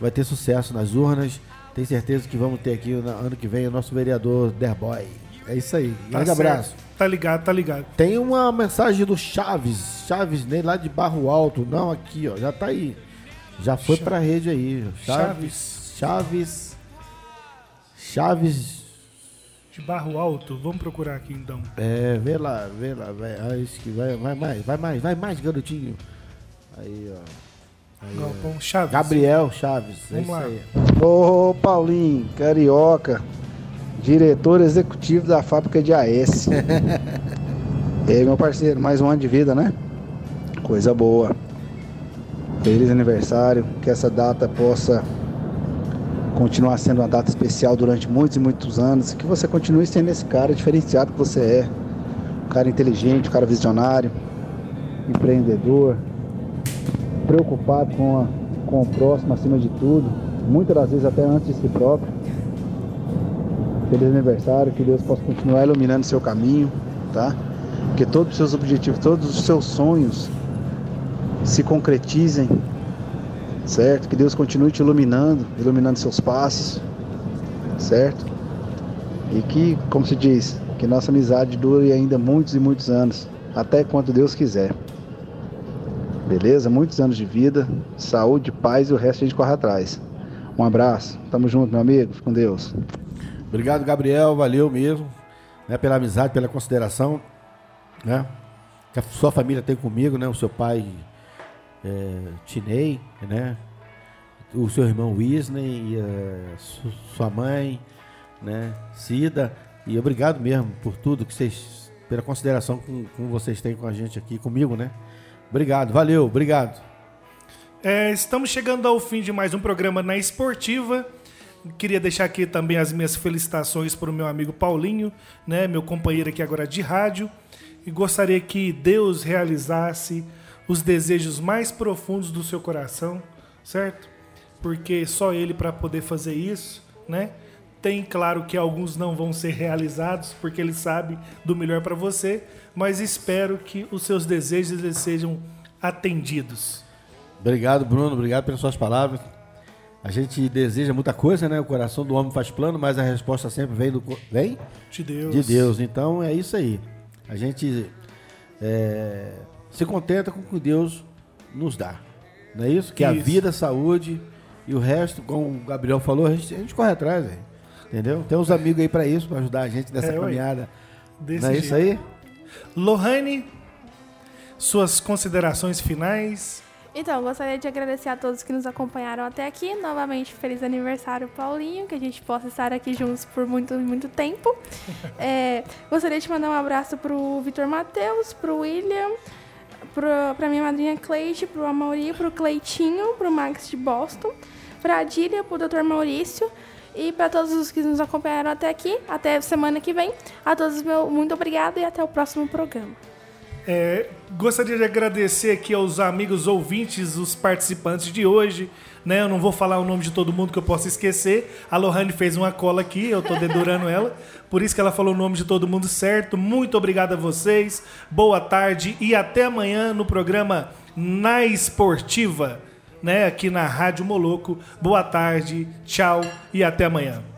Speaker 3: vai ter sucesso nas urnas. Tenho certeza que vamos ter aqui no ano que vem o nosso vereador Derboy. É isso aí.
Speaker 1: Tá
Speaker 3: Grande
Speaker 1: certo.
Speaker 3: abraço.
Speaker 1: Tá ligado, tá ligado.
Speaker 3: Tem uma mensagem do Chaves. Chaves, nem lá de Barro Alto. Não, aqui, ó. Já tá aí. Já foi
Speaker 1: Cha-
Speaker 3: pra rede aí. Chaves. Chaves. Chaves.
Speaker 1: De barro alto. Vamos procurar aqui então.
Speaker 3: É, vê lá, vê lá, vai, ah, isso que vai, vai mais, vai mais, vai mais, garotinho. Aí, ó. Aí, ó.
Speaker 1: Galpão Chaves.
Speaker 3: Gabriel Chaves, é
Speaker 1: Vamos
Speaker 3: isso
Speaker 1: lá.
Speaker 3: aí.
Speaker 9: Ô Paulinho, carioca, diretor executivo da fábrica de AS. e aí, meu parceiro, mais um ano de vida, né? Coisa boa. Feliz aniversário, que essa data possa continuar sendo uma data especial durante muitos e muitos anos, que você continue sendo esse cara diferenciado que você é. Um cara inteligente, um cara visionário, empreendedor, preocupado com, a- com o próximo acima de tudo, muitas das vezes até antes de si próprio. Feliz aniversário, que Deus possa continuar iluminando seu caminho, tá? Que todos os seus objetivos, todos os seus sonhos se concretizem, certo? Que Deus continue te iluminando, iluminando seus passos, certo? E que, como se diz, que nossa amizade dure ainda muitos e muitos anos, até quanto Deus quiser. Beleza? Muitos anos de vida, saúde, paz e o resto a gente corre atrás. Um abraço, tamo junto, meu amigo, fica com Deus.
Speaker 3: Obrigado, Gabriel, valeu mesmo, né, pela amizade, pela consideração, né, que a sua família tem comigo, né, o seu pai, é, Tinei, né, o seu irmão Wisney, e a su- sua mãe, né, Cida, e obrigado mesmo por tudo que vocês, pela consideração com vocês têm com a gente aqui, comigo, né, obrigado, valeu, obrigado.
Speaker 1: É, estamos chegando ao fim de mais um programa na Esportiva. Queria deixar aqui também as minhas felicitações para o meu amigo Paulinho, né, meu companheiro aqui agora de rádio. E gostaria que Deus realizasse os desejos mais profundos do seu coração, certo? porque só ele para poder fazer isso, né? Tem claro que alguns não vão ser realizados, porque ele sabe do melhor para você, mas espero que os seus desejos sejam atendidos.
Speaker 3: Obrigado, Bruno. Obrigado pelas suas palavras. A gente deseja muita coisa, né? O coração do homem faz plano, mas a resposta sempre vem do vem
Speaker 1: De Deus.
Speaker 3: de Deus. Então é isso aí. A gente é, se contenta com o que Deus nos dá. Não é isso? Que é a
Speaker 1: Isso.
Speaker 3: vida, a saúde e o resto, como o Gabriel falou, a gente, a gente corre atrás, velho. Entendeu? Tem uns amigos aí pra isso, pra ajudar a gente nessa
Speaker 1: É,
Speaker 3: caminhada.
Speaker 1: Desse
Speaker 3: Não é isso
Speaker 1: jeito.
Speaker 3: aí?
Speaker 1: Lohane, suas considerações finais.
Speaker 2: Então, gostaria de agradecer a todos que nos acompanharam até aqui. Novamente, feliz aniversário, Paulinho, que a gente possa estar aqui juntos por muito, muito tempo. É, gostaria de mandar um abraço pro Vitor Matheus, pro William, pro, pra minha madrinha Cleide, pro Amaury, pro Cleitinho, pro Max de Boston, pra Adília, pro Dr. Maurício. E para todos os que nos acompanharam até aqui, até semana que vem. A todos, meu muito obrigado e até o próximo programa.
Speaker 1: É, gostaria de agradecer aqui aos amigos ouvintes, os participantes de hoje. Né? Eu não vou falar o nome de todo mundo que eu possa esquecer. A Lohane fez uma cola aqui, eu tô dedurando ela. Por isso que ela falou o nome de todo mundo certo. Muito obrigado a vocês. Boa tarde e até amanhã no programa Na Esportiva, né? Aqui na Rádio Moloco. Boa tarde, tchau e até amanhã.